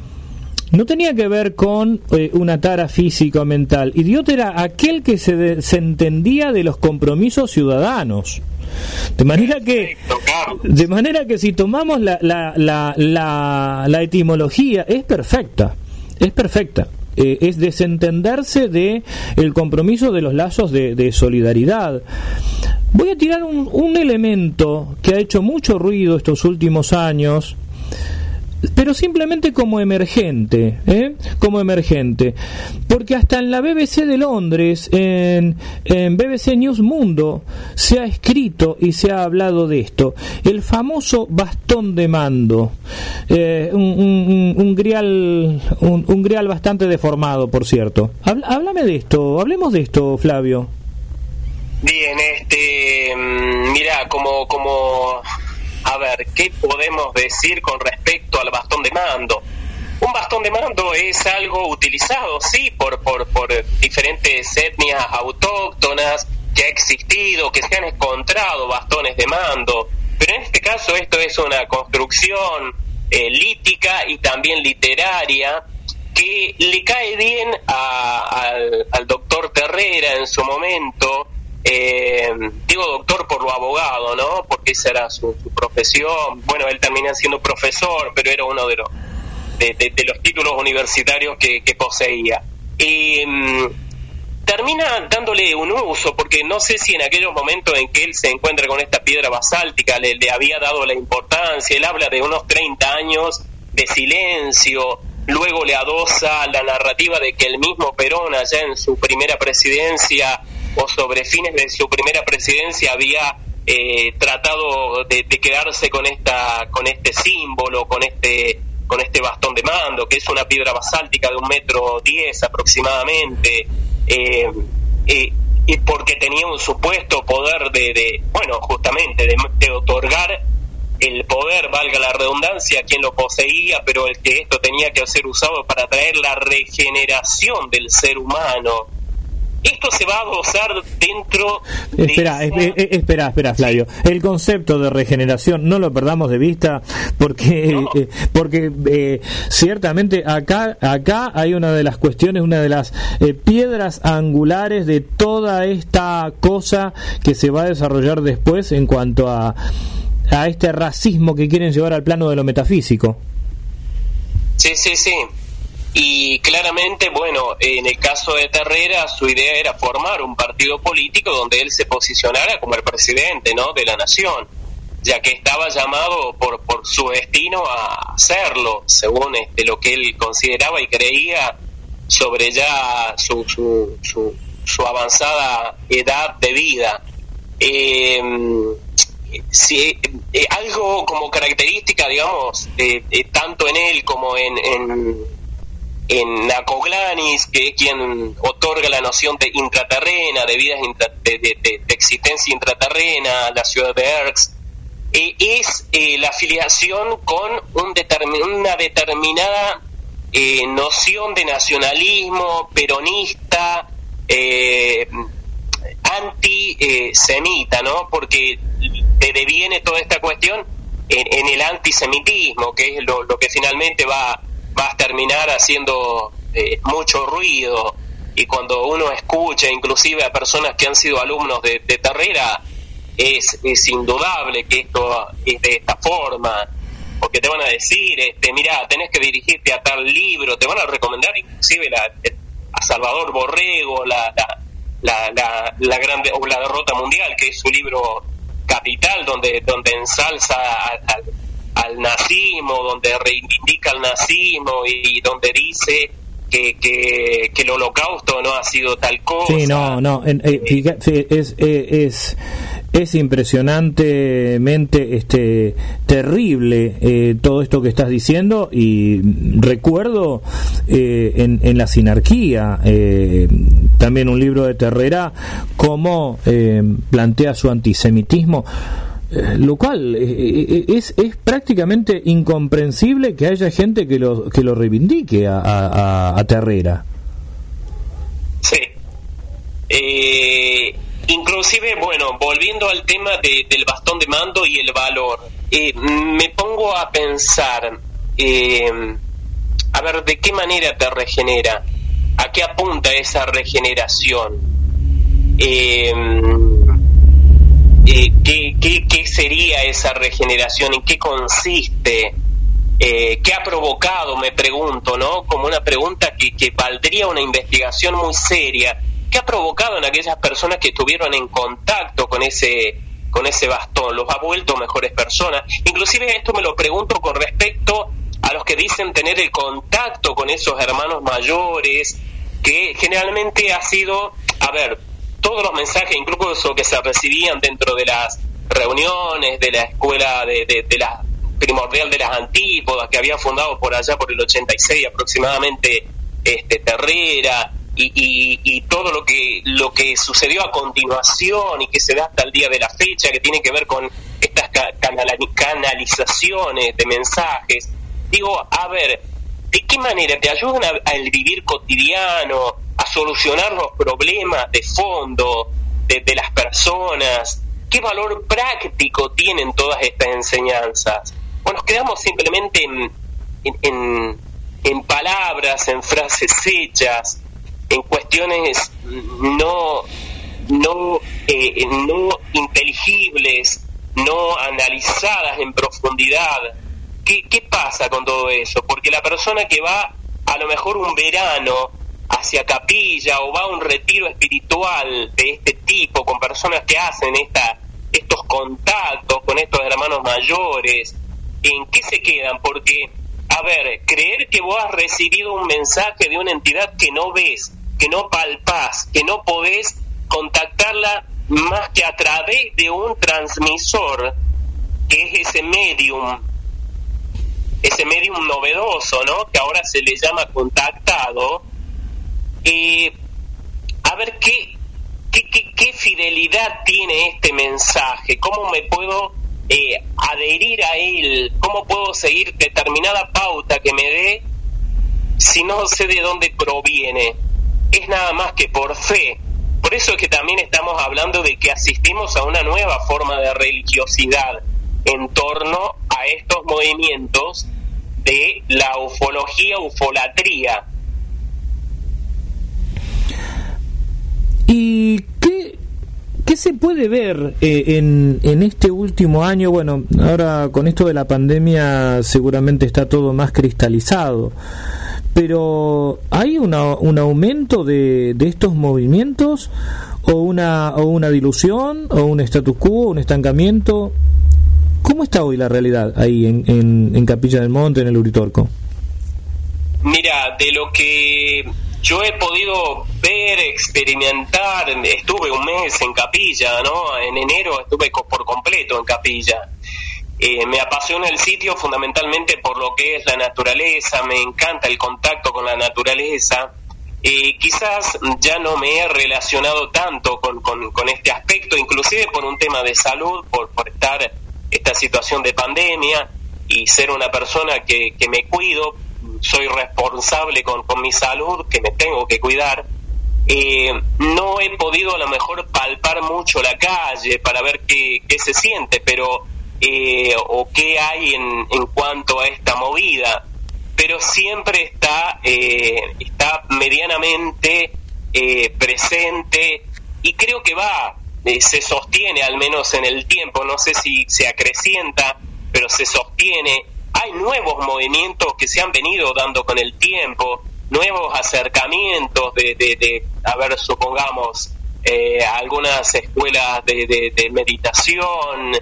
no tenía que ver con eh, una tara física o mental. Idiota era aquel que se desentendía de los compromisos ciudadanos. De manera que de manera que si tomamos la, la, la, la, la etimología, es perfecta, es perfecta. Eh, es desentenderse de el compromiso de los lazos de, de solidaridad. Voy a tirar un, un elemento que ha hecho mucho ruido estos últimos años, pero simplemente como emergente, ¿eh? como emergente, porque hasta en la BBC de Londres, en, BBC News Mundo, se ha escrito y se ha hablado de esto, el famoso bastón de mando, eh, un, un- un- grial, un, un grial bastante deformado, por cierto. Háblame de esto, hablemos de esto, Flavio. Bien, este, mm, mira, como, como, a ver, ¿qué podemos decir con respecto al bastón de mando? Un bastón de mando es algo utilizado, sí, por, por, por diferentes etnias autóctonas, que ha existido, que se han encontrado bastones de mando, pero en este caso esto es una construcción eh, lítica y también literaria que le cae bien a- al, al doctor Terrera en su momento, eh, digo doctor por lo abogado, ¿no? Porque esa era su, profesión. Bueno, él termina siendo profesor, pero era uno de los de, los títulos universitarios que, poseía. Mm, termina dándole un uso, porque no sé si en aquellos momentos en que él se encuentra con esta piedra basáltica le, le había dado la importancia. Él habla de unos 30 años de silencio, luego le adosa la narrativa de que el mismo Perón allá en su primera presidencia o sobre fines de su primera presidencia había eh, tratado de, quedarse con esta con este símbolo, con este con este bastón de mando, que es una piedra basáltica de un metro diez aproximadamente, eh, eh, y porque tenía un supuesto poder de, de bueno, justamente de, de otorgar el poder, valga la redundancia, a quien lo poseía, pero el que esto tenía que ser usado para traer la regeneración del ser humano. Esto se va a gozar dentro de Espera, esa- eh, eh, espera, espera, Flavio. El concepto de regeneración no lo perdamos de vista porque No. eh, porque eh, ciertamente acá acá hay una de las cuestiones, una de las eh, piedras angulares de toda esta cosa que se va a desarrollar después en cuanto a a este racismo que quieren llevar al plano de lo metafísico. Sí, sí, sí. Y claramente, bueno, en el caso de Terrera, su idea era formar un partido político donde él se posicionara como el presidente, ¿no? De la nación, ya que estaba llamado por, por su destino a hacerlo, según este, lo que él consideraba y creía sobre ya su, su, su, su avanzada edad de vida. Sí, eh, algo como característica, digamos, eh, eh, tanto en él como en, en, en Nacoglanis, que es quien otorga la noción de intraterrena, de vidas intra- de, existencia intraterrena, la ciudad de Erx, eh, es eh, la afiliación con un determin- una determinada eh, noción de nacionalismo peronista, eh, antisemita, ¿no? Porque de- deviene toda esta cuestión en, el antisemitismo, que es lo, lo que finalmente va, va a terminar haciendo eh, mucho ruido. Y cuando uno escucha, inclusive a personas que han sido alumnos de, de Terrera, es, es indudable que esto es de esta forma, porque te van a decir, este, mira, tenés que dirigirte a tal libro, te van a recomendar inclusive la, a Salvador Borrego, la, la, la, la, la grande, o la derrota mundial, que es su libro capital, donde, donde ensalza al, al, al nazismo, donde reivindica al nazismo y, donde dice que, que, que, el holocausto no ha sido tal cosa. Sí, no, no, en, eh, es, eh, es, es impresionantemente este terrible eh, todo esto que estás diciendo y recuerdo eh, en, en, la sinarquía eh, también un libro de Terrera cómo plantea su antisemitismo lo cual es, es prácticamente incomprensible que haya gente que lo, que lo reivindique a, a, Terrera. Sí. Eh, inclusive, bueno, volviendo al tema de, del bastón de mando y el valor, eh, me pongo a pensar, eh, a ver, ¿de qué manera te regenera? ¿A qué apunta esa regeneración? Eh, ¿qué, qué, qué, sería esa regeneración? ¿En qué consiste? Eh, ¿Qué ha provocado? Me pregunto, ¿no? Como una pregunta que, que valdría una investigación muy seria. ¿Qué ha provocado en aquellas personas que estuvieron en contacto con ese con ese bastón? ¿Los ha vuelto mejores personas? Inclusive esto me lo pregunto con respecto a los que dicen tener el contacto con esos hermanos mayores, que generalmente ha sido, a ver, todos los mensajes, incluso que se recibían dentro de las reuniones de la escuela de, la primordial de las antípodas que había fundado por allá por el 86 aproximadamente este Terrera y, y, y, todo lo que lo que sucedió a continuación y que se da hasta el día de la fecha que tiene que ver con estas canal canalizaciones de mensajes. Digo a ver de qué manera te ayudan al vivir cotidiano a solucionar los problemas de fondo de, las personas qué valor práctico tienen todas estas enseñanzas o nos quedamos simplemente en, en, en, en palabras en frases hechas en cuestiones no no eh, no inteligibles no analizadas en profundidad ¿Qué, ¿qué pasa con todo eso? porque la persona que va a lo mejor un verano hacia capilla o va a un retiro espiritual de este tipo con personas que hacen esta, estos contactos con estos hermanos mayores ¿en qué se quedan? porque a ver, creer que vos has recibido un mensaje de una entidad que no ves que no palpás, que no podés contactarla más que a través de un transmisor, que es ese medium, ese medium novedoso, ¿no? Que ahora se le llama contactado. Eh, a ver qué, qué, qué, qué, fidelidad tiene este mensaje, cómo me puedo eh, adherir a él, cómo puedo seguir determinada pauta que me dé si no sé de dónde proviene es nada más que por fe. Por eso es que también estamos hablando de que asistimos a una nueva forma de religiosidad en torno a estos movimientos de la ufología, ufolatría. ¿Y qué, qué se puede ver eh, en, en este último año? Bueno, ahora con esto de la pandemia seguramente está todo más cristalizado pero ¿hay una, un aumento de, de, estos movimientos o una, o una dilución o un status quo, un estancamiento? ¿Cómo está hoy la realidad ahí en, en, en Capilla del Monte, en el Uritorco? Mira, de lo que yo he podido ver, experimentar, estuve un mes en Capilla, ¿no? En enero estuve por completo en Capilla eh, me apasiona el sitio fundamentalmente por lo que es la naturaleza, me encanta el contacto con la naturaleza. Eh, quizás ya no me he relacionado tanto con, con, con, este aspecto, inclusive por un tema de salud, por, por estar esta situación de pandemia y ser una persona que, que me cuido, soy responsable con, con, mi salud, que me tengo que cuidar. Eh, no he podido a lo mejor palpar mucho la calle para ver qué, qué se siente, pero eh, o qué hay en, en, cuanto a esta movida, pero siempre está, eh, está medianamente eh, presente y creo que va, eh, se sostiene al menos en el tiempo, no sé si se acrecienta, pero se sostiene. Hay nuevos movimientos que se han venido dando con el tiempo, nuevos acercamientos de, de, de a ver, supongamos, eh, algunas escuelas de, de- meditación,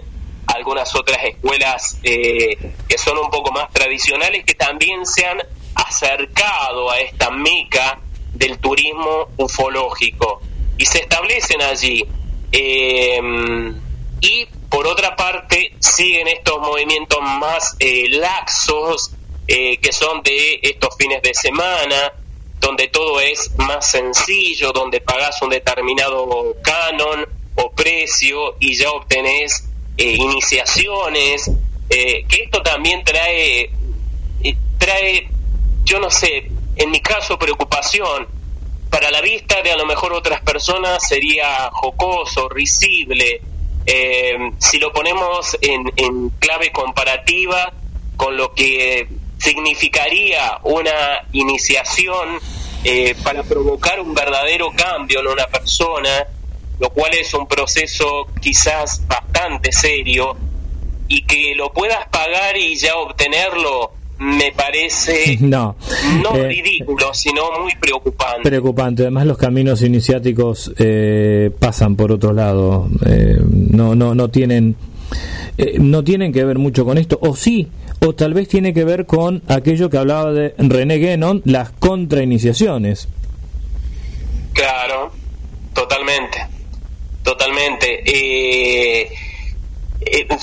algunas otras escuelas eh, que son un poco más tradicionales que también se han acercado a esta meca del turismo ufológico y se establecen allí. Eh, y por otra parte siguen estos movimientos más eh, laxos eh, que son de estos fines de semana, donde todo es más sencillo, donde pagas un determinado canon o precio y ya obtenés eh, iniciaciones, eh, que esto también trae, trae, yo no sé, en mi caso preocupación, para la vista de a lo mejor otras personas sería jocoso, risible, eh, si lo ponemos en, clave comparativa con lo que significaría una iniciación eh, para provocar un verdadero cambio en una persona, lo cual es un proceso quizás bastante serio y que lo puedas pagar y ya obtenerlo me parece <laughs> No. no Eh, ridículo, sino muy preocupante. Preocupante. Además, los caminos iniciáticos eh, pasan por otro lado. Eh, no, no, no tienen, eh, no tienen que ver mucho con esto. O sí, o tal vez tiene que ver con aquello que hablaba de René Guénon, las contrainiciaciones. Claro, totalmente, totalmente.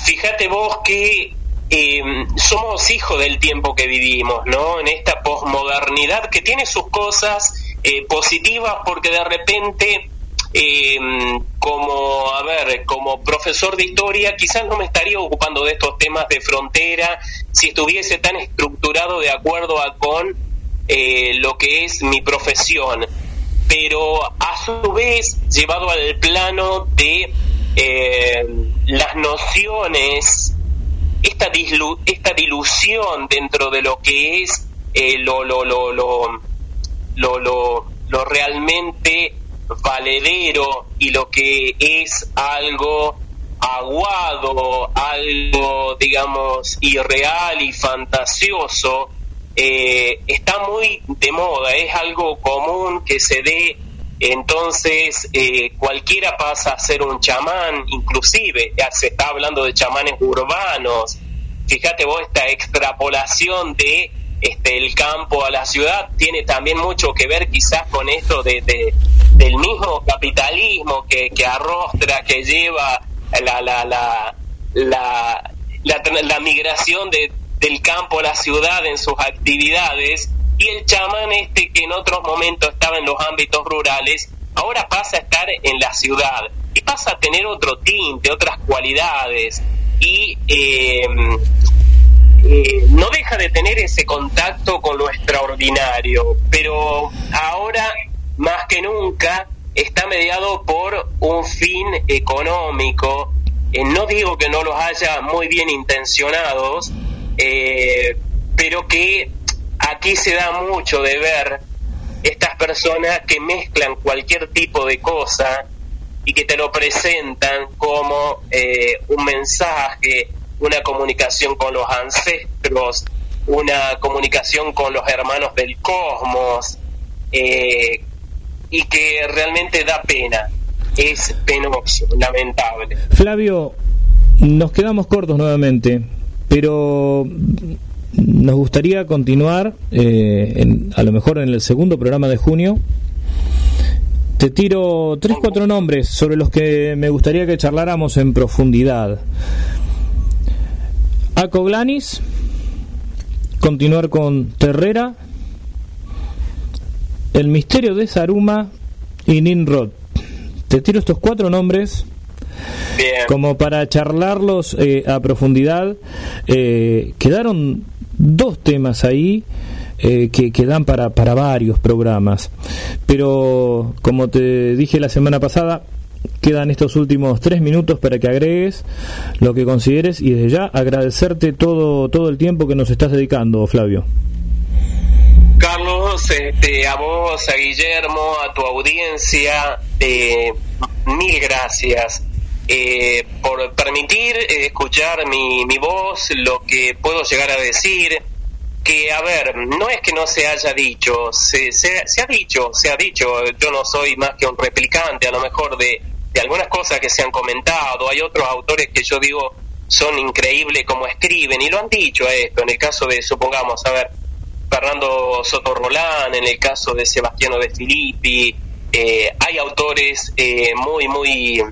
Fíjate vos que eh, somos hijos del tiempo que vivimos, ¿no? En esta posmodernidad que tiene sus cosas eh, positivas porque de repente, eh, como, a ver, como profesor de historia, quizás no me estaría ocupando de estos temas de frontera si estuviese tan estructurado de acuerdo a con eh, lo que es mi profesión pero a su vez llevado al plano de eh, las nociones, esta, dislu- esta dilución dentro de lo que es eh, lo, lo, lo, lo, lo, lo- lo realmente valedero y lo que es algo aguado, algo, digamos, irreal y fantasioso, eh, está muy de moda, es algo común que se dé, entonces eh, cualquiera pasa a ser un chamán, inclusive se está hablando de chamanes urbanos, fíjate vos esta extrapolación de este el campo a la ciudad tiene también mucho que ver quizás con esto de, de- del mismo capitalismo que, que arrostra, que lleva la la la la, la, la migración de, del campo a la ciudad en sus actividades y el chamán este que en otros momentos estaba en los ámbitos rurales ahora pasa a estar en la ciudad y pasa a tener otro tinte, otras cualidades y eh, eh, no deja de tener ese contacto con lo extraordinario, pero ahora más que nunca está mediado por un fin económico. Eh, no digo que no los haya muy bien intencionados, eh, pero que aquí se da mucho de ver estas personas que mezclan cualquier tipo de cosa y que te lo presentan como eh, un mensaje, una comunicación con los ancestros, una comunicación con los hermanos del cosmos, eh, y que realmente da pena, es penoso, lamentable. Flavio, nos quedamos cortos nuevamente, pero nos gustaría continuar, eh, en- a lo mejor en el segundo programa de junio. Te tiro tres, cuatro nombres sobre los que me gustaría que charláramos en profundidad. Acoglanis, continuar con Terrera, El misterio de Saruma y Ninrod. Te tiro estos cuatro nombres Bien, como para charlarlos eh, a profundidad. eh, quedaron dos temas ahí eh, que, que dan para, para varios programas. Pero como te dije la semana pasada, quedan estos últimos tres minutos para que agregues lo que consideres y desde ya agradecerte todo, todo el tiempo que nos estás dedicando, Flavio. Carlos, este, a vos, a Guillermo, a tu audiencia, eh, mil gracias eh, por permitir eh, escuchar mi, mi voz, lo que puedo llegar a decir. Que, a ver, no es que no se haya dicho, se, se, ha dicho, se ha dicho, yo no soy más que un replicante a lo mejor de, de algunas cosas que se han comentado, hay otros autores que yo digo son increíbles como escriben y lo han dicho a esto, en el caso de, supongamos, a ver, Fernando Soto Rolán, en el caso de Sebastiano de Filippi, eh, hay autores eh, muy, muy,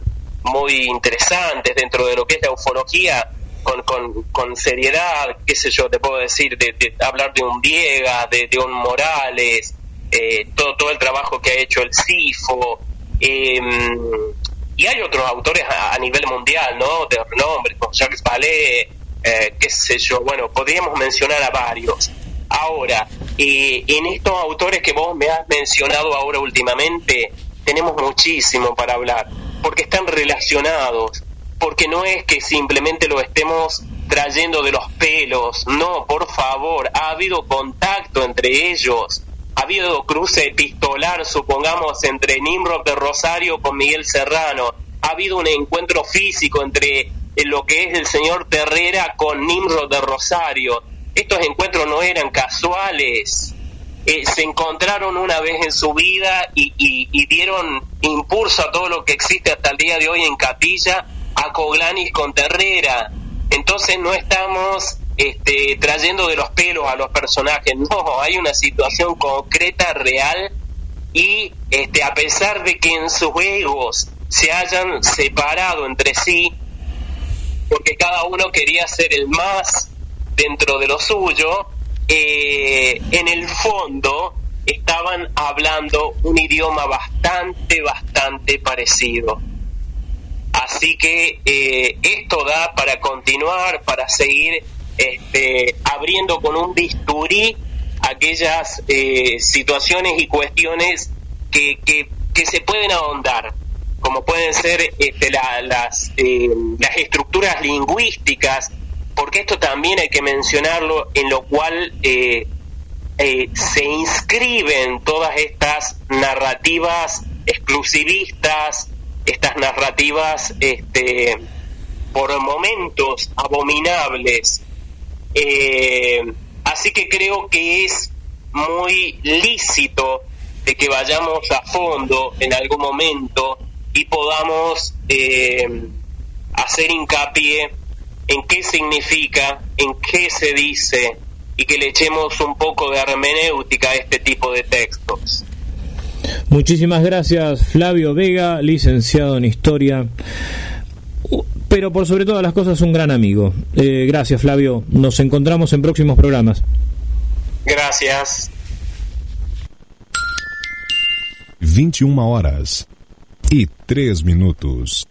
muy interesantes dentro de lo que es la ufología, con, con, con seriedad, qué sé yo, te puedo decir, de, hablar de un Viegas, de, un Morales, eh, todo, todo el trabajo que ha hecho el CIFO, eh, y hay otros autores a, nivel mundial, ¿no? De renombre, como Jacques Vallée, eh, qué sé yo, bueno, podríamos mencionar a varios. Ahora, eh, en estos autores que vos me has mencionado ahora últimamente, tenemos muchísimo para hablar, porque están relacionados, porque no es que simplemente lo estemos trayendo de los pelos, no, por favor, ha habido contacto entre ellos, ha habido cruce epistolar, supongamos, entre Nimrod de Rosario con Miguel Serrano, ha habido un encuentro físico entre eh, lo que es el señor Terrera con Nimrod de Rosario. Estos encuentros no eran casuales, eh, se encontraron una vez en su vida y, y- dieron impulso a todo lo que existe hasta el día de hoy en Capilla, a Coglanis con Terrera. Entonces no estamos este, trayendo de los pelos a los personajes, no, hay una situación concreta, real, y este, a pesar de que en sus egos se hayan separado entre sí, porque cada uno quería ser el más dentro de lo suyo, eh, en el fondo estaban hablando un idioma bastante, bastante parecido. Así que eh, esto da para continuar, para seguir este, abriendo con un bisturí aquellas eh, situaciones y cuestiones que, que, se pueden ahondar, como pueden ser este, la- las, las estructuras lingüísticas, porque esto también hay que mencionarlo, en lo cual eh, eh, se inscriben todas estas narrativas exclusivistas, estas narrativas este, por momentos abominables. Eh, así que creo que es muy lícito de que vayamos a fondo en algún momento y podamos hacer hincapié en qué significa, en qué se dice y que le echemos un poco de hermenéutica a este tipo de textos. Muchísimas gracias Flavio Vega, licenciado en Historia, pero por sobre todas las cosas un gran amigo. Eh, gracias Flavio, nos encontramos en próximos programas. Gracias. 21 horas y 3 minutos.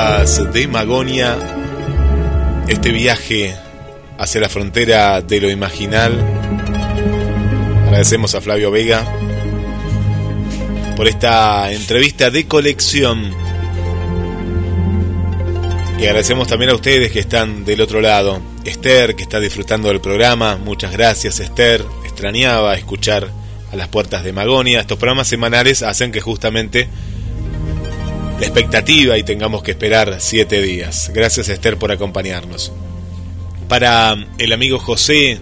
De Magonia, este viaje hacia la frontera de lo imaginal. Agradecemos a Flavio Vega por esta entrevista de colección. Y agradecemos también a ustedes que están del otro lado. Esther, que está disfrutando del programa. Muchas gracias, Esther. Extrañaba escuchar a las puertas de Magonia. Estos programas semanales hacen que justamente la expectativa y tengamos que esperar siete días. Gracias Esther por acompañarnos. Para el amigo José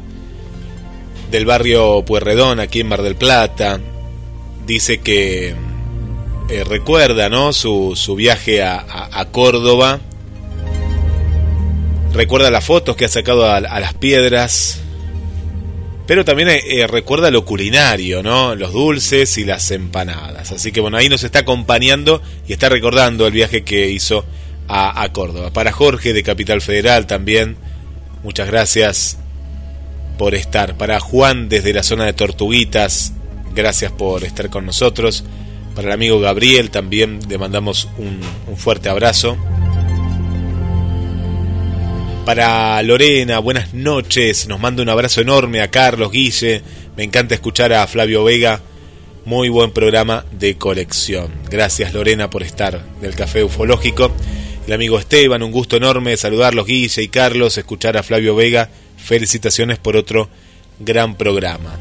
del barrio Puerredón, aquí en Mar del Plata, dice que eh, recuerda ¿no? su, su viaje a, a- Córdoba, recuerda las fotos que ha sacado a las piedras, pero también eh, eh, recuerda lo culinario, ¿no? Los dulces y las empanadas. Así que bueno, ahí nos está acompañando y está recordando el viaje que hizo a, Córdoba. Para Jorge de Capital Federal también, muchas gracias por estar. Para Juan desde la zona de Tortuguitas, gracias por estar con nosotros. Para el amigo Gabriel también le mandamos un fuerte abrazo. Para Lorena, buenas noches. Nos manda un abrazo enorme a Carlos Guille. Me encanta escuchar a Flavio Vega. Muy buen programa de colección. Gracias Lorena por estar del Café Ufológico. El amigo Esteban, un gusto enorme saludarlos Guille y Carlos, escuchar a Flavio Vega. Felicitaciones por otro gran programa.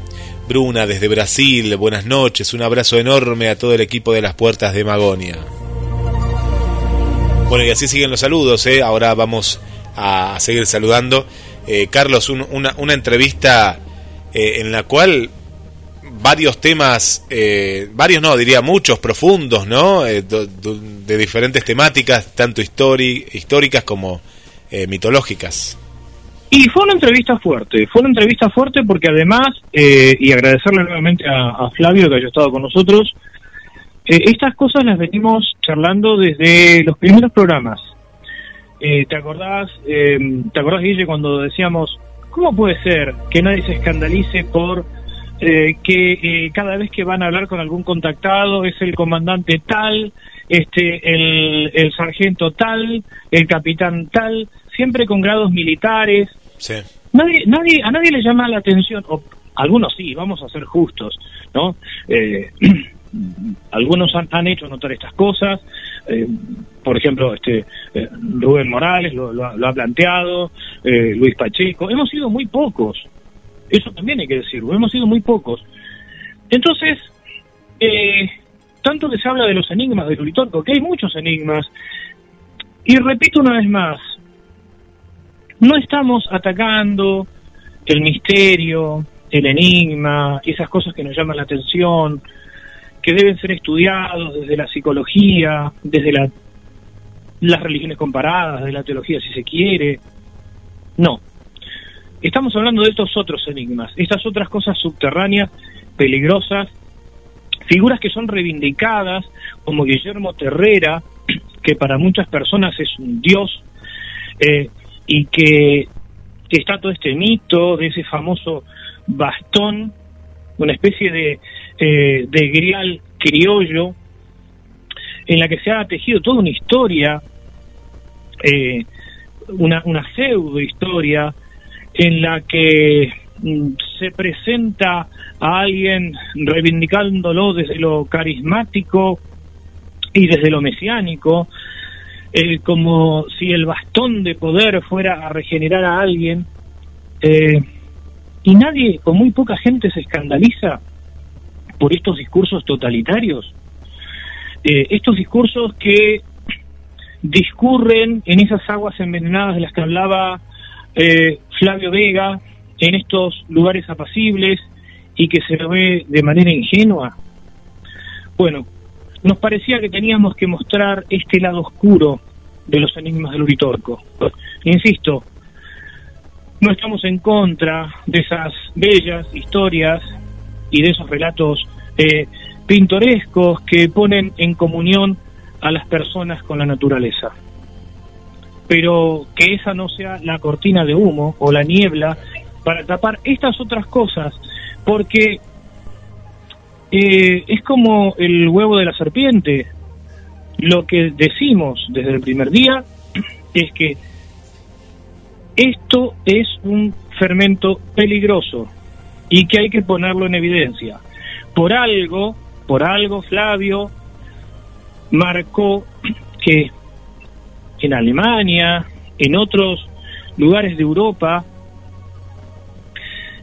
Bruna desde Brasil, buenas noches. Un abrazo enorme a todo el equipo de las puertas de Magonia. Bueno, y así siguen los saludos. ¿eh? Ahora vamos a seguir saludando. Eh, Carlos, un- una, una entrevista eh, en la cual varios temas, eh, varios no, diría muchos, profundos, ¿no? Eh, do- de diferentes temáticas, tanto históricas como eh, mitológicas. Y fue una entrevista fuerte, fue una entrevista fuerte porque además, eh, y agradecerle nuevamente a, Flavio que haya estado con nosotros, estas cosas las venimos charlando desde los primeros programas. Eh, ¿Te acordás, eh, te acordás, Guille, cuando decíamos, ¿cómo puede ser que nadie se escandalice por eh, que eh, cada vez que van a hablar con algún contactado es el comandante tal, este, el, el sargento tal, el capitán tal, siempre con grados militares? Sí. nadie, nadie, a nadie le llama la atención, o algunos sí, vamos a ser justos, ¿no? Eh, <clears throat> algunos han, han hecho notar estas cosas, eh, por ejemplo, este eh, Rubén Morales lo, lo ha- planteado, eh, Luis Pacheco, hemos sido muy pocos, eso también hay que decirlo, hemos sido muy pocos. Entonces, eh, tanto que se habla de los enigmas del Uritorco, que hay muchos enigmas, y repito una vez más, no estamos atacando el misterio, el enigma, esas cosas que nos llaman la atención, que deben ser estudiados desde la psicología, desde la, las religiones comparadas, de la teología si se quiere. No. Estamos hablando de estos otros enigmas, estas otras cosas subterráneas, peligrosas, figuras que son reivindicadas, como Guillermo Terrera, <clears throat> que para muchas personas es un dios, eh, y que está todo este mito de ese famoso bastón, una especie de, eh, de grial criollo, en la que se ha tejido toda una historia, eh, una, una pseudo historia, en la que mm, se presenta a alguien reivindicándolo desde lo carismático y desde lo mesiánico, eh, como si el bastón de poder fuera a regenerar a alguien, eh, y nadie, o muy poca gente se escandaliza por estos discursos totalitarios, Eh, estos discursos que discurren en esas aguas envenenadas de las que hablaba eh, Flavio Vega, en estos lugares apacibles y que se lo ve de manera ingenua. Bueno, nos parecía que teníamos que mostrar este lado oscuro de los enigmas del Uritorco. Insisto, no estamos en contra de esas bellas historias y de esos relatos eh, pintorescos que ponen en comunión a las personas con la naturaleza. Pero que esa no sea la cortina de humo o la niebla para tapar estas otras cosas, porque eh, es como el huevo de la serpiente. Lo que decimos desde el primer día <clears throat> es que esto es un fermento peligroso y que hay que ponerlo en evidencia. Por algo, por algo Flavio marcó que en Alemania, en otros lugares de Europa,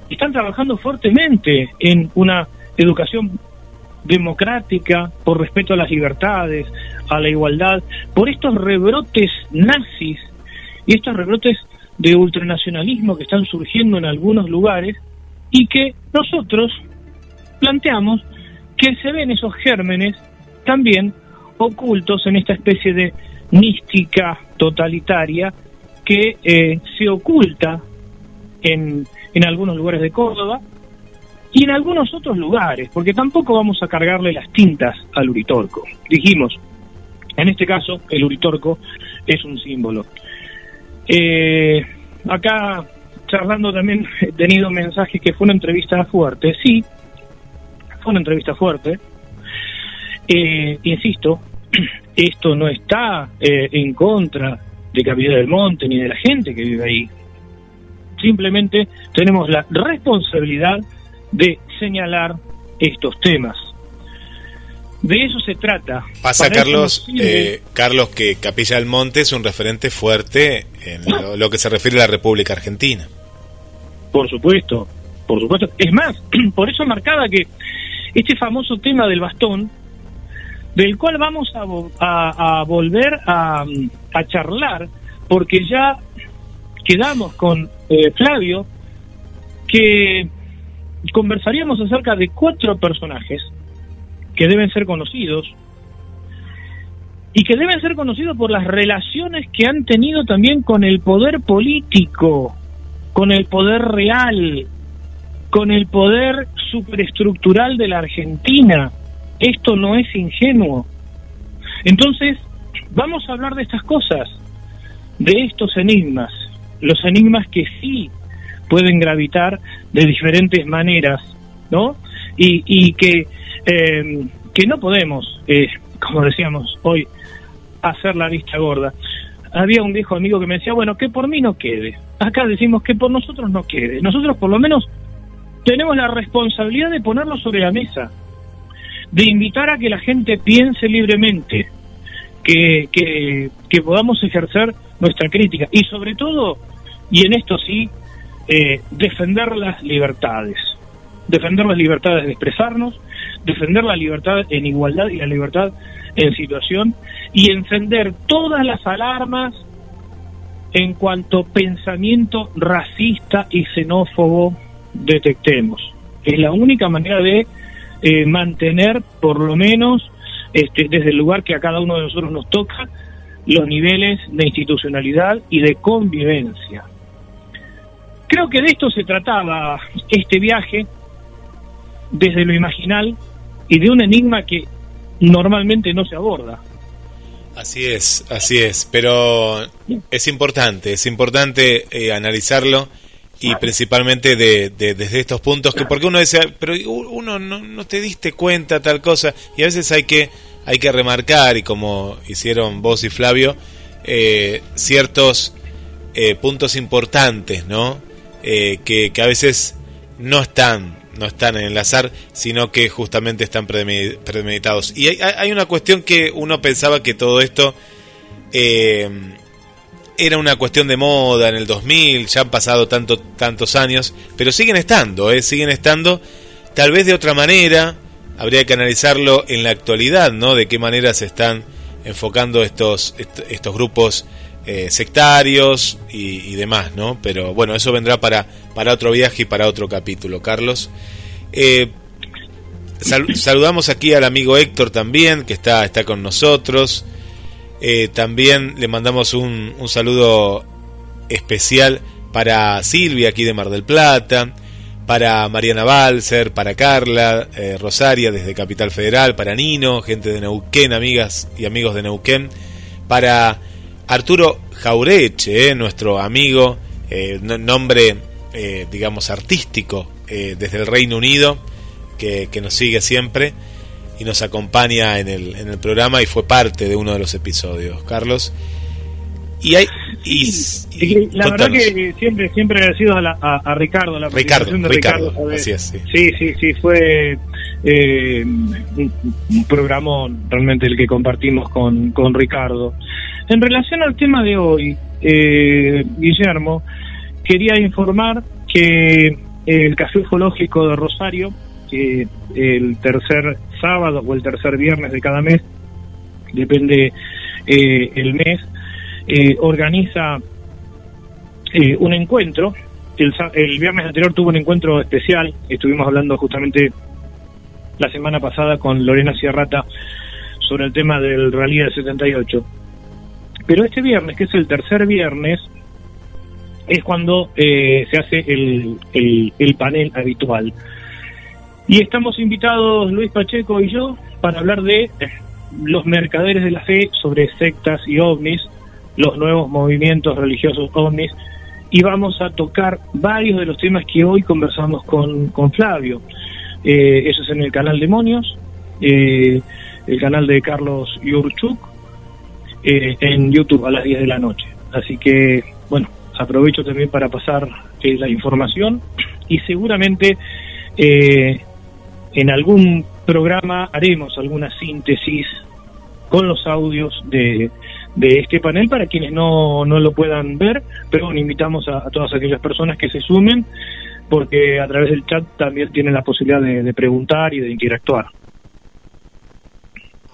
están trabajando fuertemente en una educación democrática, por respeto a las libertades, a la igualdad, por estos rebrotes nazis y estos rebrotes de ultranacionalismo que están surgiendo en algunos lugares y que nosotros planteamos que se ven esos gérmenes también ocultos en esta especie de mística totalitaria que eh, se oculta en, en algunos lugares de Córdoba y en algunos otros lugares, porque tampoco vamos a cargarle las tintas al Uritorco. Dijimos, en este caso, el Uritorco es un símbolo. Eh, acá, charlando también, he tenido mensajes que fue una entrevista fuerte. Sí, fue una entrevista fuerte. Eh, insisto, <clears throat> esto no está eh, en contra de Capilla del Monte ni de la gente que vive ahí. Simplemente tenemos la responsabilidad de señalar estos temas. De eso se trata. Pasa, Para Carlos, eh, Carlos, que Capilla del Monte es un referente fuerte en lo, lo que se refiere a la República Argentina. Por supuesto, por supuesto. Es más, <clears throat> por eso marcaba que este famoso tema del bastón, del cual vamos a, vo- a- a volver a, a charlar, porque ya quedamos con eh, Flavio que conversaríamos acerca de cuatro personajes que deben ser conocidos y que deben ser conocidos por las relaciones que han tenido también con el poder político, con el poder real, con el poder superestructural de la Argentina. Esto no es ingenuo. Entonces, vamos a hablar de estas cosas, de estos enigmas, los enigmas que sí pueden gravitar de diferentes maneras, ¿no? Y, y que, eh, que no podemos, eh, como decíamos hoy, hacer la vista gorda. Había un viejo amigo que me decía, bueno, que por mí no quede. Acá decimos que por nosotros no quede. Nosotros por lo menos tenemos la responsabilidad de ponerlo sobre la mesa, de invitar a que la gente piense libremente, que, que, que podamos ejercer nuestra crítica y sobre todo, y en esto sí, eh, defender las libertades, defender las libertades de expresarnos, defender la libertad en igualdad y la libertad en situación y encender todas las alarmas en cuanto pensamiento racista y xenófobo detectemos. Es la única manera de eh, mantener, por lo menos, este, desde el lugar que a cada uno de nosotros nos toca, los niveles de institucionalidad y de convivencia. Creo que de esto se trataba este viaje, desde lo imaginal y de un enigma que normalmente no se aborda. Así es, así es, pero es importante, es importante eh, analizarlo y principalmente de, de- desde estos puntos que porque uno dice pero uno no, no te diste cuenta tal cosa y a veces hay que hay que remarcar y como hicieron vos y Flavio eh, ciertos eh, puntos importantes no Eh, que, que a veces no están no están en el azar sino que justamente están premedi- premeditados y hay, una cuestión que uno pensaba que todo esto eh, era una cuestión de moda en el 2000, ya han pasado tanto, tantos años, pero siguen estando, ¿eh? siguen estando, tal vez de otra manera, habría que analizarlo en la actualidad, ¿no? De qué manera se están enfocando estos, est- estos grupos eh, sectarios y, y demás, ¿no? Pero bueno, eso vendrá para, para otro viaje y para otro capítulo, Carlos. Eh, sal- <clears throat> saludamos aquí al amigo Héctor también, que está, está con nosotros. Eh, también le mandamos un, un saludo especial para Silvia aquí de Mar del Plata, para Mariana Balser, para Carla, eh, Rosaria desde Capital Federal, para Nino, gente de Neuquén, amigas y amigos de Neuquén, para Arturo Jaureche, eh, nuestro amigo, eh, no- nombre, eh, digamos, artístico eh, desde el Reino Unido, que, que nos sigue siempre y nos acompaña en el, en el programa y fue parte de uno de los episodios, Carlos. Y hay... Y, la verdad que siempre siempre agradecido a, la- a, a Ricardo, la Ricardo, de Ricardo, ¿sabes? así es, sí. Sí, sí, sí, fue eh, un, un programón realmente el que compartimos con, con Ricardo. En relación al tema de hoy, eh, Guillermo, quería informar que el Café Ufológico de Rosario, que el tercer sábado o el tercer viernes de cada mes, depende eh, el mes, eh, organiza eh, un encuentro. El, el viernes anterior tuvo un encuentro especial. Estuvimos hablando justamente la semana pasada con Lorena Sierrata sobre el tema del rally del 78. Pero este viernes, que es el tercer viernes, es cuando eh, se hace el, el, el panel habitual. Y estamos invitados Luis Pacheco y yo para hablar de eh, los mercaderes de la fe sobre sectas y ovnis, los nuevos movimientos religiosos ovnis, y vamos a tocar varios de los temas que hoy conversamos con, con Flavio. Eh, eso es en el canal Demonios, eh, el canal de Carlos Yurchuk, eh, en YouTube a las 10 de la noche. Así que, bueno, aprovecho también para pasar eh, la información y seguramente eh, en algún programa haremos alguna síntesis con los audios de, de este panel para quienes no, no lo puedan ver, pero bueno, invitamos a, todas aquellas personas que se sumen porque a través del chat también tienen la posibilidad de preguntar y de interactuar.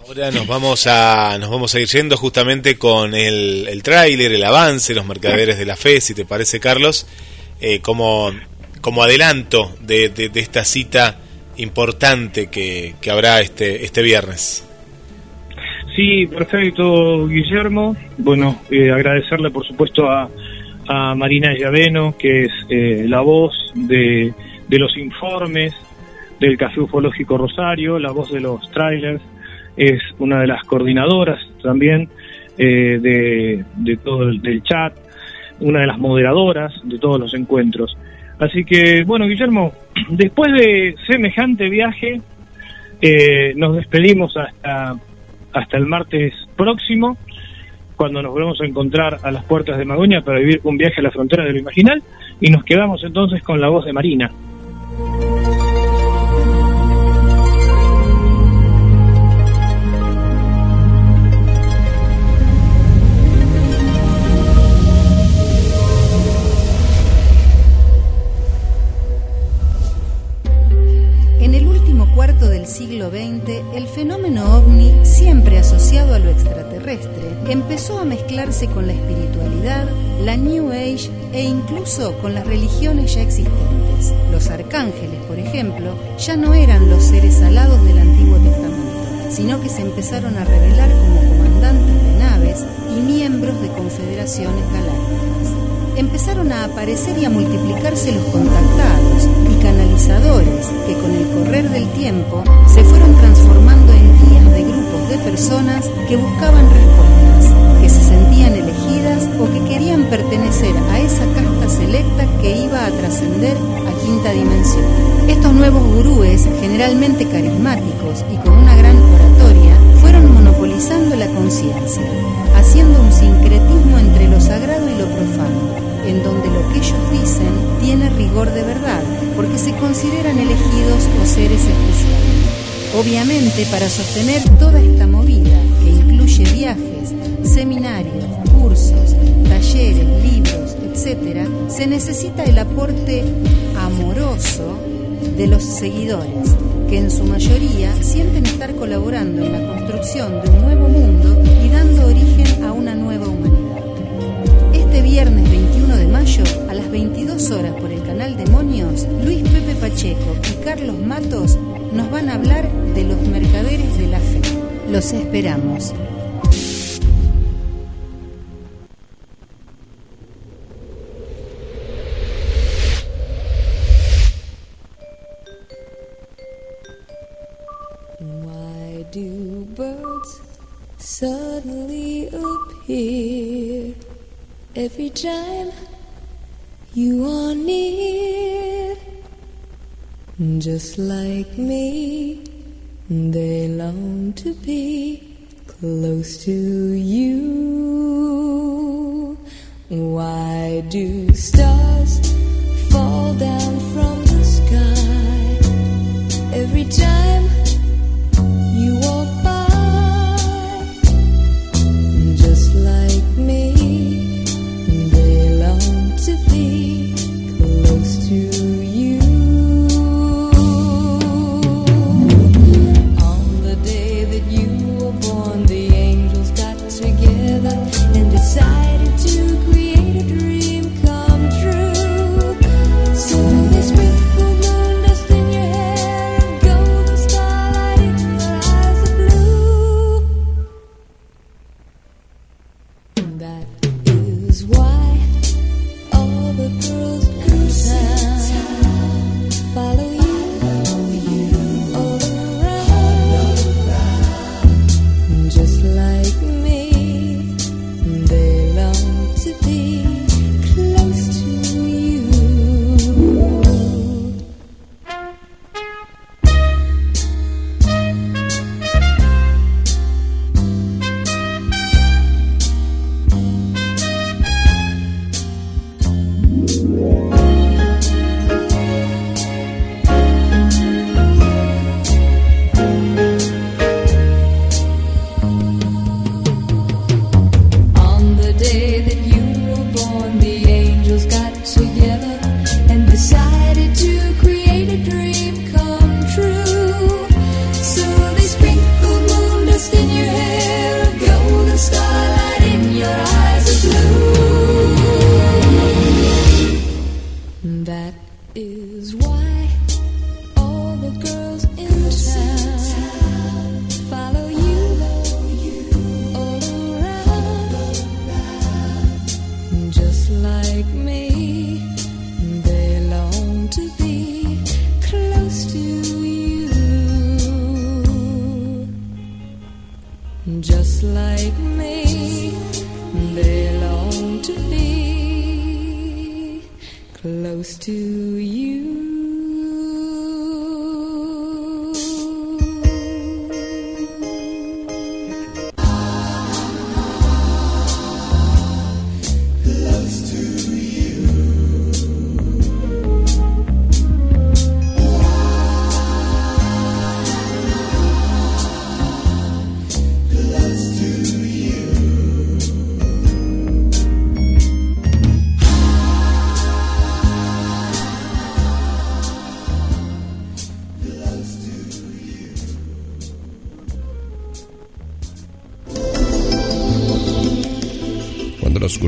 Ahora nos vamos a nos vamos a ir yendo justamente con el, el tráiler, el avance, los mercaderes de la fe, si te parece, Carlos, eh, como, como adelanto de, de- esta cita importante que, que habrá este, este viernes. Sí, perfecto, Guillermo. Bueno, eh, agradecerle por supuesto a, a Marina Llaveno, que es eh, la voz de, de los informes del Café Ufológico Rosario, la voz de los trailers, es una de las coordinadoras también eh, de, de todo el del chat, una de las moderadoras de todos los encuentros. Así que, bueno, Guillermo, <clears throat> después de semejante viaje, eh, nos despedimos hasta, hasta el martes próximo, cuando nos volvemos a encontrar a las puertas de Magoña para vivir un viaje a la frontera de lo imaginal, y nos quedamos entonces con la voz de Marina. Del siglo XX, el fenómeno ovni, siempre asociado a lo extraterrestre, empezó a mezclarse con la espiritualidad, la New Age e incluso con las religiones ya existentes. Los arcángeles, por ejemplo, ya no eran los seres alados del Antiguo Testamento, sino que se empezaron a revelar como comandantes de naves y miembros de confederaciones galácticas empezaron a aparecer y a multiplicarse los contactados que con el correr del tiempo se fueron transformando en guías de grupos de personas que buscaban respuestas, que se sentían elegidas o que querían pertenecer a esa casta selecta que iba a trascender a quinta dimensión. Estos nuevos gurúes, generalmente carismáticos y con una gran oratoria, fueron monopolizando la conciencia, haciendo un sincretismo entre lo sagrado y lo profano, en donde lo que ellos dicen tiene rigor de verdad, porque se consideran elegidos o seres especiales. Obviamente, para sostener toda esta movida, que incluye viajes, seminarios, cursos, talleres, libros, etc., se necesita el aporte amoroso de los seguidores, que en su mayoría sienten estar colaborando en la construcción de un nuevo mundo y dando origen a una nueva humanidad. Este viernes 21 de mayo, a las 22 horas por el canal Demonios, Luis Pepe Pacheco y Carlos Matos nos van a hablar de los mercaderes de la fe. Los esperamos. Every time you are near? Just like me, they long to be close to you. Why do stars fall down from the sky every time?